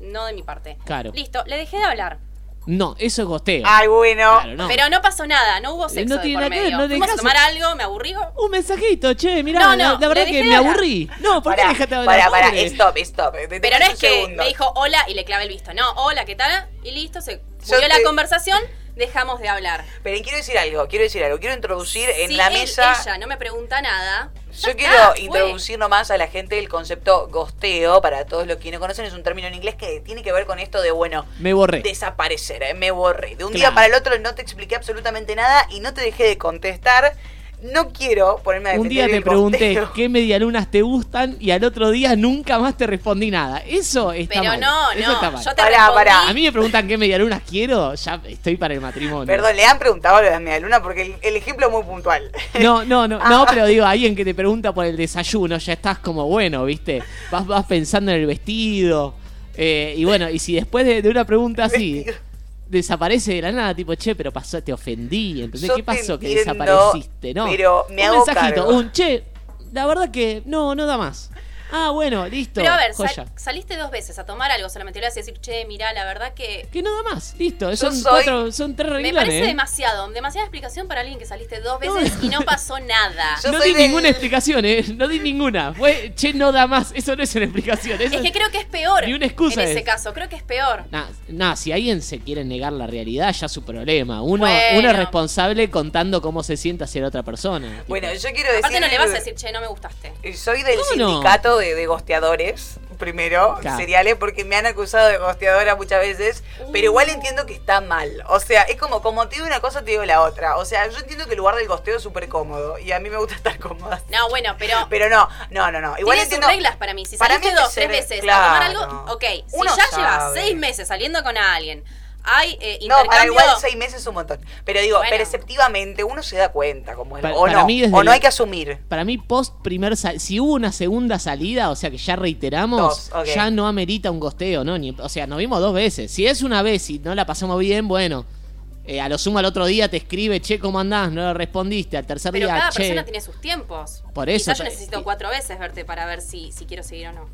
no de mi parte. Claro. Listo, le dejé de hablar. No, eso es gosteo. Ay, bueno. Claro, no. Pero no pasó nada, no hubo sexo No tiene por nada que ver, no Fuimos a tomar algo, me aburrí. Un mensajito, che, mirá, No, la, no, la verdad le que me aburrí. No, ¿por qué dejaste de hablar? pará, Pobre. stop, stop. Pero no es que me dijo hola y le clavé el visto. No, hola, ¿qué tal? Y listo, se murió la conversación, dejamos de hablar. Pero quiero decir algo, quiero decir algo. Quiero introducir en la él- mesa. ella no me pregunta nada. Yo quiero [LAUGHS] introducir nomás a la gente el concepto gosteo, para todos los que no conocen, es un término en inglés que tiene que ver con esto de, bueno, Me borré. desaparecer, ¿eh? me borré. De un Claro. día para el otro no te expliqué absolutamente nada y no te dejé de contestar. No quiero ponerme a Un día te el pregunté qué medialunas te gustan y al otro día nunca más te respondí nada. Eso está Pero mal. no, Eso no, está mal. yo te Pará, respondí. pará. A mí me preguntan qué medialunas quiero, ya estoy para el matrimonio. Perdón, le han preguntado a lo de media luna porque el, el ejemplo es muy puntual. No, no, no, Ah. no, pero digo, alguien que te pregunta por el desayuno, ya estás como bueno, ¿viste? Vas, vas pensando en el vestido. eh, y bueno, y si después de, de una pregunta así desaparece de la nada, tipo, che, pero pasó, te ofendí, ¿entendés? Yo ¿Qué pasó que desapareciste? No. pero me un hago mensajito, cargo. un che, la verdad que no, no da más. Ah, bueno, listo. Pero a ver, sal- saliste dos veces a tomar algo solamente. Le vas a decir, che, mirá, la verdad que. Que no da más, listo. Yo Son soy- cuatro, son tres Me reglones. parece ¿eh? demasiado, demasiada explicación para alguien que saliste dos veces y no pasó nada. [LAUGHS] Yo no di del- ninguna explicación, ¿eh? No di ninguna. Fue, che, no da más. Eso no es una explicación. Eso Es que creo que es peor. Ni una excusa En ese es. caso, creo que es peor. Nah, nah, si alguien se quiere negar la realidad, ya es su problema. Uno, Bueno. uno es responsable contando cómo se siente hacia la otra persona. Tipo, Bueno, yo quiero decir. Aparte no le vas a decir, che, no me gustaste. Soy del ¿Cómo no? De, de gosteadores, primero, Claro. seriales, porque me han acusado de gosteadora muchas veces, pero igual entiendo que está mal. O sea, es como, como te digo una cosa, te digo la otra. O sea, yo entiendo que el lugar del gosteo es súper cómodo y a mí me gusta [LAUGHS] estar cómoda. No, bueno, pero. Pero no, no, no, no. Igual entiendo. reglas para mí. Si Para saliste mí dos, tres ve- veces claro. a tomar algo, ok. Si Uno ya sabe. llevas seis meses saliendo con alguien, hay eh, No, para igual seis meses es un montón. Pero digo, Bueno. perceptivamente uno se da cuenta como es. Pa- o para no, mí desde o no el- hay que asumir. Para mí, post primer si hubo una segunda salida, o sea que ya reiteramos, Dos, ya no amerita un gosteo, ¿no? Ni- o sea, nos vimos dos veces. Si es una vez y no la pasamos bien, bueno. eh, a lo sumo al otro día te escribe, che, ¿cómo andás? No le respondiste. Al tercer Pero día, cada che. persona tiene sus tiempos. Por eso, Quizás yo pe- necesito cuatro veces verte para ver si, si quiero seguir o no.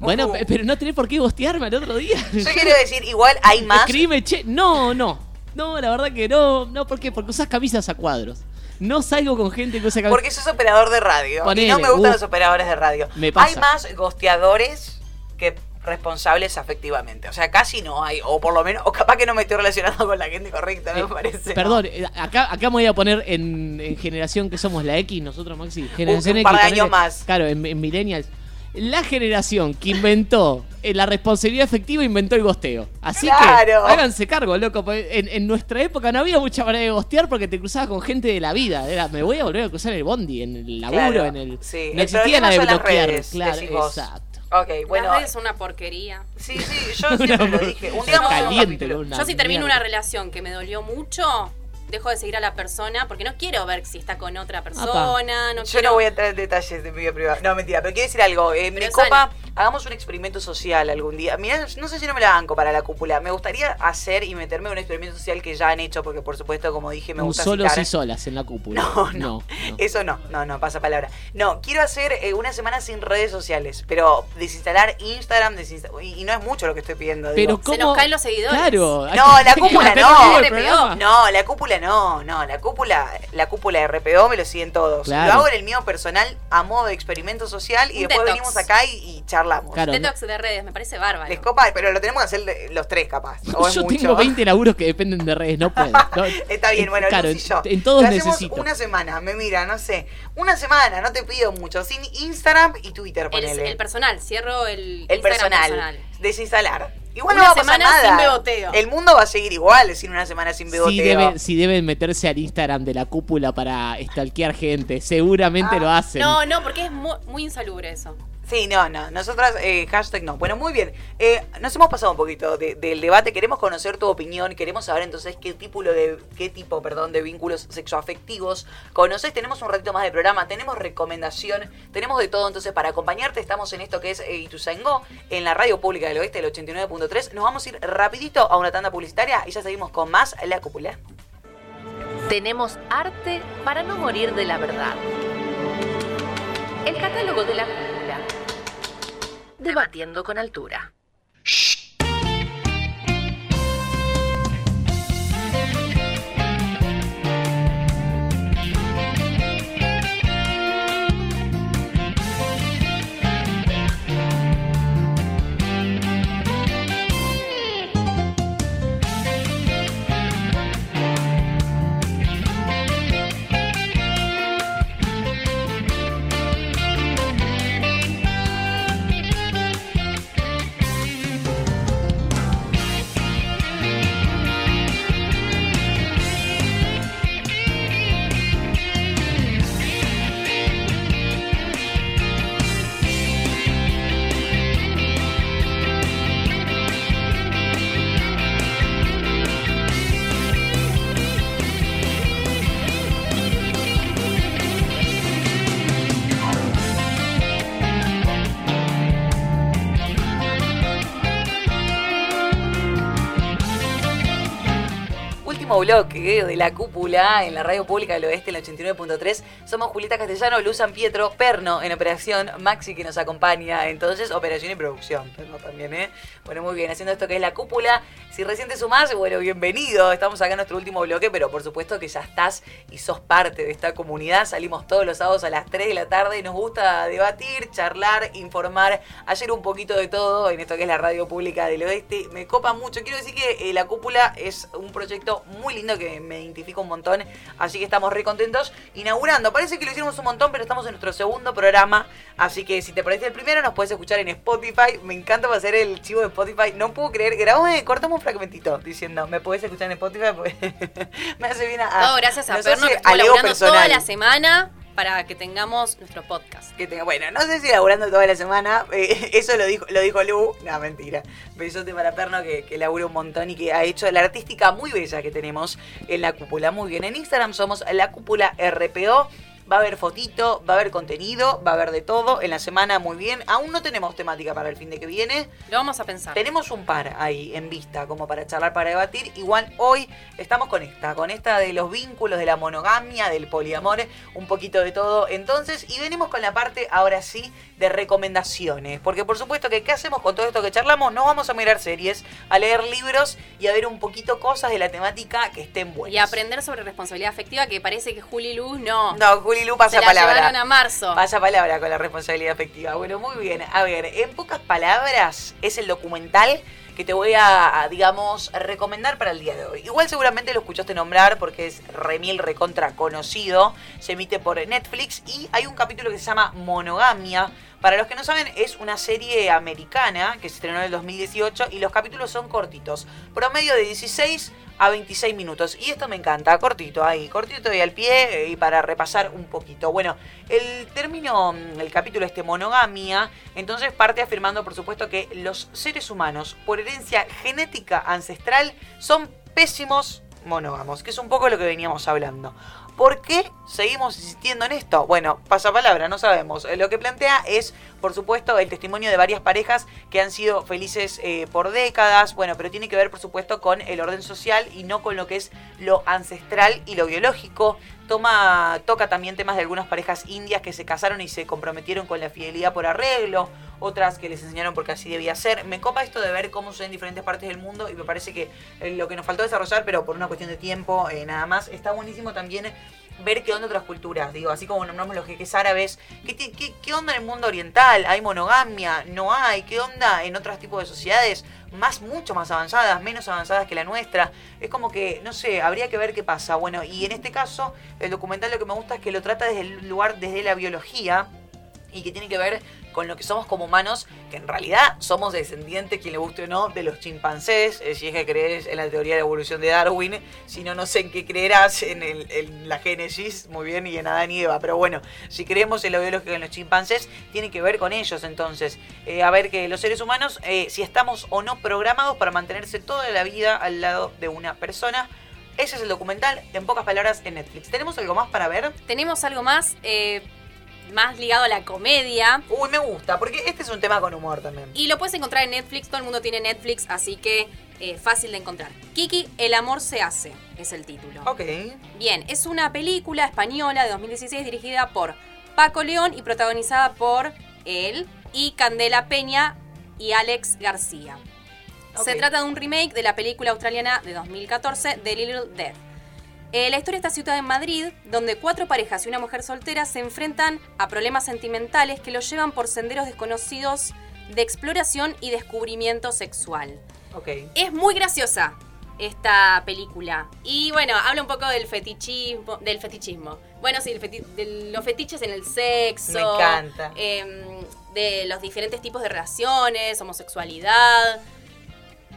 Bueno, pe- pero no tenés por qué gostearme al otro día. Yo quiero decir, igual hay [LAUGHS] más. Escribe, che. No, no. No, la verdad que no. No, ¿por qué? Porque usas camisas a cuadros. No salgo con gente que usa camisas. Porque sos operador de radio. Ponele, y no me gustan uh, los operadores de radio. me pasa. Hay más gosteadores que responsables afectivamente. O sea, casi no hay. O por lo menos, o capaz que no me estoy relacionando con la gente correcta, Eh, me parece. Perdón, eh, acá, acá me voy a poner en, en generación que somos la X, nosotros Maxi. Generación un par de X, años ponele- más. Claro, en, en Millennials. La generación que inventó eh, la responsabilidad efectiva inventó el gosteo. Así Claro. que háganse cargo, loco. En, en nuestra época no había mucha manera de gostear porque te cruzabas con gente de la vida. Era, me voy a volver a cruzar el bondi, en el laburo, Claro, en el. sí. No existía la de bloquear. redes, claro, exacto. Ok, bueno. Las redes son una porquería. Sí, sí, [LAUGHS] yo siempre lo dije. Un día un Caliente, Yo si termino mierda. una relación que me dolió mucho, dejo de seguir a la persona porque no quiero ver si está con otra persona. No Yo quiero... no voy a entrar en detalles de mi vida privada. No, mentira, pero quiero decir algo. Eh, copa. Hagamos un experimento social algún día. Mirá, no sé si no me la banco para la cúpula. Me gustaría hacer y meterme en un experimento social que ya han hecho, porque por supuesto, como dije, me Un gusta solos citar. y solas en la cúpula. [LAUGHS] No, no, no. Eso no, no, no, pasa palabra. No, quiero hacer eh, una semana sin redes sociales, pero desinstalar Instagram, desinsta- y, y no es mucho lo que estoy pidiendo. Pero digo. ¿cómo? Se nos caen los seguidores. Claro. No, la cúpula [LAUGHS] no. RPO. No, la cúpula no, no, la cúpula, la cúpula de RPO me lo siguen todos. Claro. Lo hago en el mío personal a modo de experimento social y Un después detox. venimos acá y, y charlamos. Claro, Detox de redes, me parece bárbaro. Les copa, pero lo tenemos que hacer de- los tres capaz. O es Yo mucho. tengo 20 laburos que dependen de redes, no puedo. [LAUGHS] No, Está bien, bueno, claro, Luz y yo. en, todos Lo hacemos necesito. una semana, me mira, no sé. Una semana, no te pido mucho. Sin Instagram y Twitter, el, ponele. el personal, cierro el, El Instagram personal. Desinstalar. Igual Una no va a pasar semana nada. sin beboteo. El mundo va a seguir igual sin una semana sin beboteo. Si, debe- si deben meterse al Instagram de la cúpula para stalkear gente, seguramente Ah, lo hacen. No, no, porque es mu- muy insalubre eso. Sí, no, no. Nosotras, eh, hashtag no. Bueno, muy bien. Eh, nos hemos pasado un poquito de- del debate. Queremos conocer tu opinión. Queremos saber entonces qué tipo de, qué tipo, perdón, de vínculos sexoafectivos conoces. Tenemos un ratito más de programa. Tenemos recomendación. Tenemos de todo. Entonces, para acompañarte, estamos en esto que es eh, Ituzaingó, en la radio pública del oeste, el 89.3. Nos vamos a ir rapidito a una tanda publicitaria y ya seguimos con más La Cúpula. Tenemos arte para no morir de la verdad. El catálogo de la. Debatiendo con altura. Bloque de la cúpula en la radio pública del oeste, en el 89.3. Somos Julieta Castellano, Luz San Pietro, Perno en operación, Maxi que nos acompaña. Entonces, operación y producción. Perno también, ¿eh? Bueno, muy bien, haciendo esto que es la cúpula. Si recién te sumás, bueno, bienvenido. Estamos acá en nuestro último bloque, pero por supuesto que ya estás y sos parte de esta comunidad. Salimos todos los sábados a las 3 de la tarde y nos gusta debatir, charlar, informar. Ayer un poquito de todo en esto que es la radio pública del oeste. Me copa mucho. Quiero decir que eh, la cúpula es un proyecto muy lindo que me identifica un montón. Así que estamos re contentos inaugurando. Parece que lo hicimos un montón, pero estamos en nuestro segundo programa. Así que si te parece el primero, nos puedes escuchar en Spotify. Me encanta hacer el chivo de Spotify. No puedo creer. Grabamos, cortamos un fragmentito diciendo, ¿me puedes escuchar en Spotify? [LAUGHS] Me hace bien a. Todo gracias a Perno que estuvo laburando toda la semana para que tengamos nuestro podcast. Que tenga, bueno, no sé si laburando toda la semana, eh, [LAUGHS] eso lo dijo, lo dijo Lu, no, mentira. Besote para Perno que, que labura un montón y que ha hecho la artística muy bella que tenemos en la cúpula. Muy bien, en Instagram somos la cúpula RPO. Va a haber fotito, va a haber contenido, va a haber de todo. En la semana muy bien. Aún no tenemos temática para el fin de que viene. Lo vamos a pensar. Tenemos un par ahí en vista como para charlar, para debatir. Igual hoy estamos con esta, con esta de los vínculos, de la monogamia, del poliamor, un poquito de todo. Entonces, y venimos con la parte ahora sí de recomendaciones. Porque por supuesto que ¿qué hacemos con todo esto que charlamos? No vamos a mirar series, a leer libros y a ver un poquito cosas de la temática que estén buenas. Y aprender sobre responsabilidad afectiva, que parece que Juli Luz no. No, Juli Pasa Se la palabra. llevaron a marzo. Pasa palabra con la responsabilidad afectiva. Bueno, muy bien. A ver, en pocas palabras, es el documental que te voy a, a, digamos, recomendar para el día de hoy. Igual seguramente lo escuchaste nombrar porque es remil recontra conocido. Se emite por Netflix y hay un capítulo que se llama Monogamia. Para los que no saben, es una serie americana que se estrenó en el 2018 y los capítulos son cortitos. Promedio de 16 a 26 minutos. Y esto me encanta, cortito ahí, cortito y al pie eh, y para repasar un poquito. Bueno, el término, mm, el capítulo este monogamia, entonces parte afirmando por supuesto que los seres humanos por herencia genética ancestral son pésimos monógamos, que es un poco lo que veníamos hablando. ¿Por qué seguimos insistiendo en esto? Bueno, pasapalabra, no sabemos. Lo que plantea es, por supuesto, el testimonio de varias parejas que han sido felices eh, por décadas, bueno, pero tiene que ver, por supuesto, con el orden social y no con lo que es lo ancestral y lo biológico. Toma, toca también temas de algunas parejas indias que se casaron y se comprometieron con la fidelidad por arreglo, otras que les enseñaron porque así debía ser. Me copa esto de ver cómo sucede en diferentes partes del mundo y me parece que eh, lo que nos faltó desarrollar, pero por una cuestión de tiempo eh, nada más, está buenísimo también ver qué onda otras culturas, digo, así como nombramos los jeques árabes, ¿qué, qué, qué onda en el mundo oriental? ¿Hay monogamia? ¿No hay? ¿Qué onda en otros tipos de sociedades? Más, mucho más avanzadas, menos avanzadas que la nuestra. Es como que, no sé, habría que ver qué pasa. Bueno, y en este caso, el documental lo que me gusta es que lo trata desde el lugar, desde la biología, y que tiene que ver con lo que somos como humanos, que en realidad somos descendientes, quien le guste o no, de los chimpancés, eh, si es que crees en la teoría de la evolución de Darwin, si no, no sé en qué creerás, en, el- en la génesis, muy bien, y en Adán y Eva, pero bueno, si creemos en lo biológico en los chimpancés, tiene que ver con ellos entonces, Eh, a ver que los seres humanos, eh, si estamos o no programados para mantenerse toda la vida al lado de una persona, ese es el documental, en pocas palabras, en Netflix. ¿Tenemos algo más para ver? Tenemos algo más, más ligado a la comedia. Uy, me gusta, porque este es un tema con humor también. Y lo puedes encontrar en Netflix, todo el mundo tiene Netflix, así que eh, fácil de encontrar. Kiki, El amor se hace, es el título. Ok. Bien, es una película española de 2016 dirigida por Paco León y protagonizada por él, y Candela Peña y Alex García. Se trata de un remake de la película australiana de 2014, The Little Death. Eh, la historia está situada en Madrid, donde cuatro parejas y una mujer soltera se enfrentan a problemas sentimentales que los llevan por senderos desconocidos de exploración y descubrimiento sexual. Ok. Es muy graciosa esta película. Y bueno, habla un poco del fetichismo. Del fetichismo. Bueno, sí, el feti- de los fetiches en el sexo. Me encanta. em, de los diferentes tipos de relaciones, homosexualidad.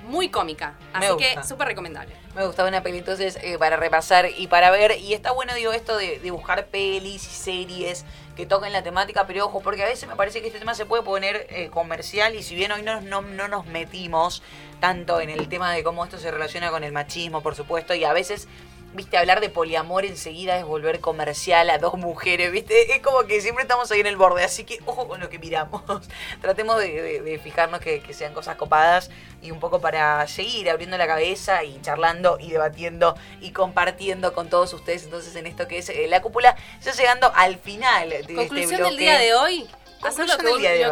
Muy cómica. Así que gusta. súper recomendable. Me gustaba una peli entonces eh, para repasar y para ver. Y está bueno, digo, esto de, de buscar pelis y series que toquen la temática, pero ojo, porque a veces me parece que este tema se puede poner eh, comercial y si bien hoy no, no, no nos metimos tanto en el tema de cómo esto se relaciona con el machismo, por supuesto, y a veces... Viste, hablar de poliamor enseguida es volver comercial a dos mujeres, viste, es como que siempre estamos ahí en el borde, así que ojo con lo que miramos. [LAUGHS] Tratemos de, de- de fijarnos que, que sean cosas copadas y un poco para seguir abriendo la cabeza y charlando y debatiendo y compartiendo con todos ustedes entonces en esto que es eh, la cúpula, ya llegando al final de este Conclusión bloque. del día de hoy. Hacer lo que,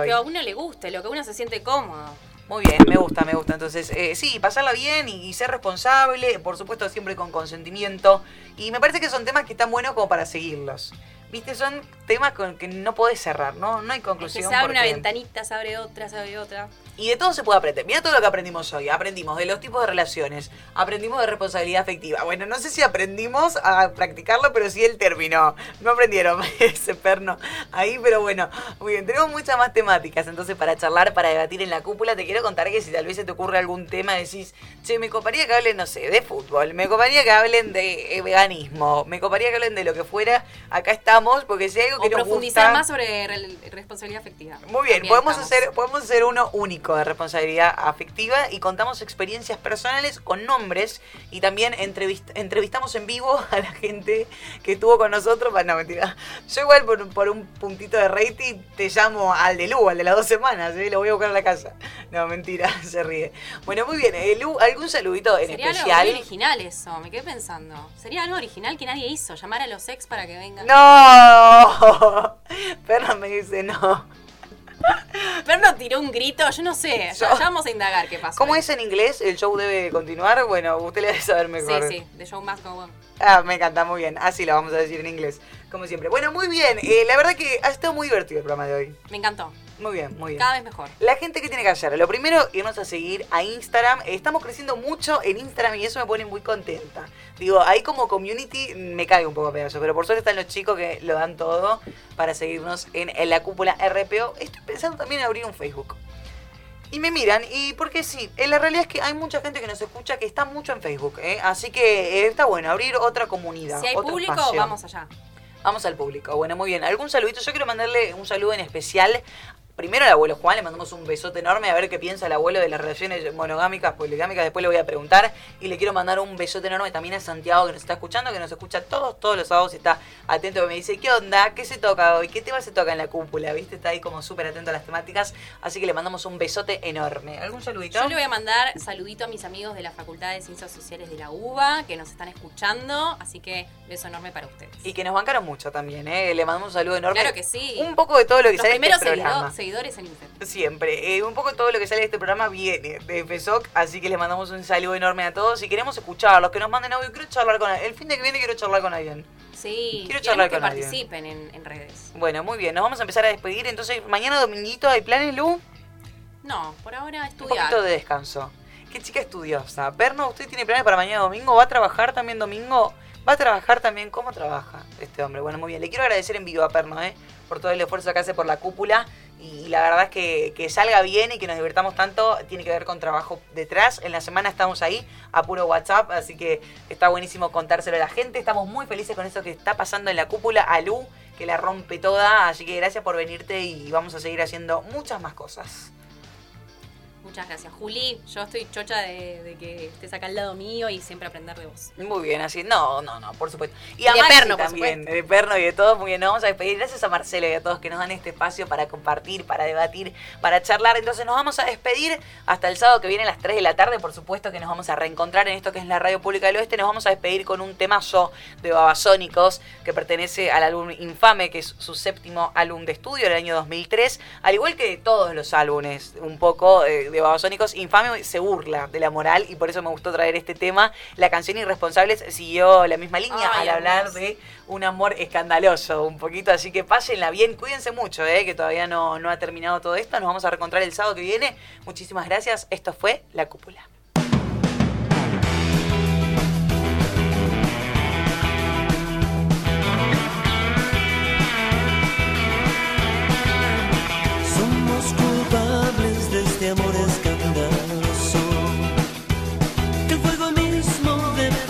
lo a uno le guste, lo que uno se siente cómodo. Muy bien, me gusta, me gusta. Entonces, eh, sí, pasarla bien y, y ser responsable, por supuesto siempre con consentimiento. Y me parece que son temas que están buenos como para seguirlos. Viste, son temas con que no podés cerrar, ¿no? No hay Es que conclusión. se abre una ventanita, se abre otra, se abre otra. Y de todo se puede aprender. Mira todo lo que aprendimos hoy. Aprendimos de los tipos de relaciones. Aprendimos de responsabilidad afectiva. Bueno, no sé si aprendimos a practicarlo, pero sí el término. No aprendieron [LAUGHS] ese perno ahí, pero bueno. Muy bien, tenemos muchas más temáticas. Entonces, para charlar, para debatir en la cúpula, te quiero contar que si tal vez se te ocurre algún tema, decís, che, me coparía que hablen, no sé, de fútbol. Me coparía que hablen de eh, veganismo. Me coparía que hablen de lo que fuera. Acá estamos, porque si hay algo O que nos profundizar gusta... más sobre re- responsabilidad afectiva. Muy bien, También podemos estamos. hacer, podemos hacer uno único de responsabilidad afectiva y contamos experiencias personales con nombres y también entrevist- entrevistamos en vivo a la gente que estuvo con nosotros. Para, no, mentira. Yo igual por, por un puntito de rating te llamo al de Lu, al de las dos semanas, ¿eh? lo voy a buscar a la casa. No, mentira, [LAUGHS] se ríe. Bueno, muy bien. eh, Lu, ¿algún saludito en Sería especial? muy original eso, me quedé pensando. Sería algo original que nadie hizo, llamar a los ex para que vengan. ¡No! [LAUGHS] Perra me dice no. [LAUGHS] Perno tiró un grito, yo no sé, ya, vamos a indagar qué pasó. ¿Cómo ahí. es en inglés? ¿El show debe continuar? Bueno, usted le debe saber mejor. Sí, sí, The Show Must Go On. Ah, me encanta, muy bien. Así lo vamos a decir en inglés, como siempre. Bueno, muy bien. Eh, la verdad que ha estado muy divertido el programa de hoy. Me encantó, Muy bien, muy bien. cada vez mejor. La gente que tiene que hacer, lo primero, irnos a seguir a Instagram. Estamos creciendo mucho en Instagram y eso me pone muy contenta. Digo, ahí como community me cae un poco a pedazos, pero por suerte están los chicos que lo dan todo para seguirnos en, en la cúpula RPO. Estoy pensando también en abrir un Facebook. Y me miran, y porque sí, eh, la realidad es que hay mucha gente que nos escucha que está mucho en Facebook, ¿eh? así que eh, está bueno abrir otra comunidad. Si hay otro público, espacio. vamos allá. Vamos al público. Bueno, muy bien. ¿Algún saludito? Yo quiero mandarle un saludo en especial. Primero al abuelo Juan, le mandamos un besote enorme a ver qué piensa el abuelo de las relaciones monogámicas, poligámicas, después le voy a preguntar. Y le quiero mandar un besote enorme también a Santiago que nos está escuchando, que nos escucha todos, todos los sábados y está atento, que me dice, ¿qué onda? ¿Qué se toca hoy? ¿Qué tema se toca en la cúpula? ¿Viste? Está ahí como súper atento a las temáticas, así que le mandamos un besote enorme. ¿Algún saludito? Yo le voy a mandar saludito a mis amigos de la Facultad de Ciencias Sociales de la UBA, que nos están escuchando, así que beso enorme para ustedes. Y que nos bancaron mucho también, ¿eh? Le mandamos un saludo enorme. Claro que sí. Un poco de todo lo que Los sale este programa. seguido- seguidores en Instagram. Siempre. Eh, un poco todo lo que sale de este programa viene de FESOC, así que les mandamos un saludo enorme a todos. Y queremos escucharlos, que nos manden audio. Quiero charlar con alguien. El fin de que viene quiero charlar con alguien. Sí, Quiero charlar que con alguien. participen en, en redes. Bueno, muy bien. Nos vamos a empezar a despedir. Entonces, mañana dominguito, ¿hay planes, Lu? No, por ahora Un estudiar. poquito de descanso. Qué chica estudiosa. Perno, ¿usted tiene planes para mañana domingo? ¿Va a trabajar también domingo? ¿Va a trabajar también? ¿Cómo trabaja este hombre? Bueno, muy bien. Le quiero agradecer en vivo a Perno, ¿eh? Por todo el esfuerzo que hace por la cúpula. Y la verdad es que, que salga bien y que nos divertamos tanto tiene que ver con trabajo detrás. En la semana estamos ahí a puro WhatsApp, así que está buenísimo contárselo a la gente. Estamos muy felices con eso que está pasando en la cúpula. A Lu, que la rompe toda. Así que gracias por venirte y vamos a seguir haciendo muchas más cosas. Muchas gracias. Juli, yo estoy chocha de, de que estés acá al lado mío y siempre aprender de vos. Muy bien, así. No, no, no, por supuesto. Y Y a de Maxi Perno, por también, supuesto. de Perno y de todos. Muy bien, nos vamos a despedir. Gracias a Marcelo y a todos que nos dan este espacio para compartir, para debatir, para charlar. Entonces nos vamos a despedir hasta el sábado que viene a las 3 de la tarde. Por supuesto que nos vamos a reencontrar en esto que es la Radio Pública del Oeste. Nos vamos a despedir con un temazo de Babasónicos que pertenece al álbum Infame, que es su séptimo álbum de estudio del año 2003. Al igual que de todos los álbumes, un poco eh, de Babasónicos, Infame se burla de la moral y por eso me gustó traer este tema. La canción Irresponsables siguió la misma línea Ay, al hablar de un amor escandaloso, un poquito. Así que pásenla bien, cuídense mucho, eh, que todavía no, no ha terminado todo esto. Nos vamos a reencontrar el sábado que viene. Muchísimas gracias. Esto fue La Cúpula.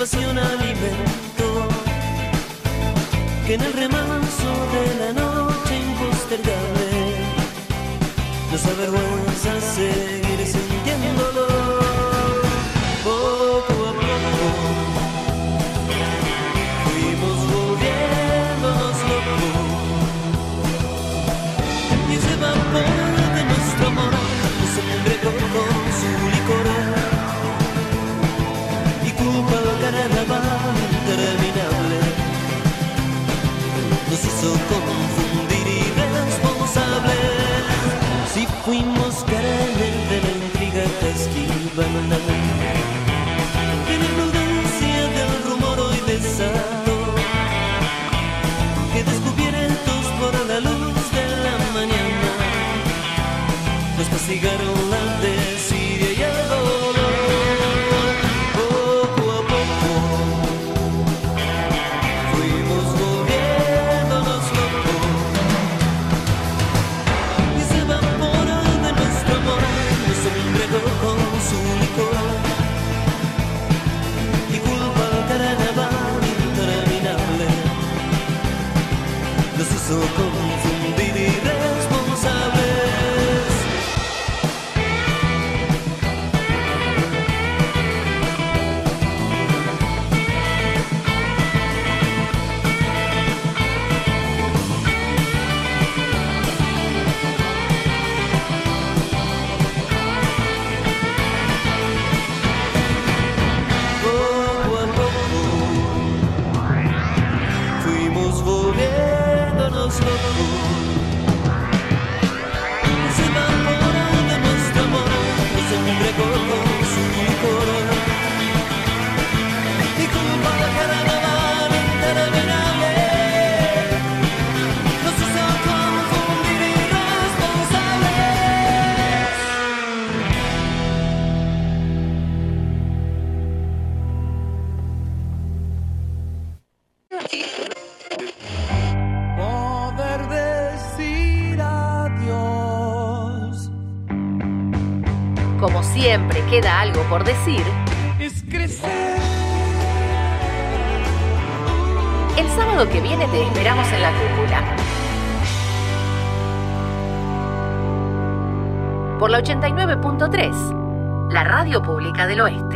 Pasión alimentó que en el remanso de la noche impostergable nos avergüenza seguir hizo confundir irresponsables si fuimos carnes de la intriga que esquivan en la imprudencia del rumor hoy desató que descubiertos por la luz de la mañana nos castigaron queda algo por decir, es crecer. el sábado que viene te esperamos en la cúpula. Por la 89.3, la radio pública del oeste.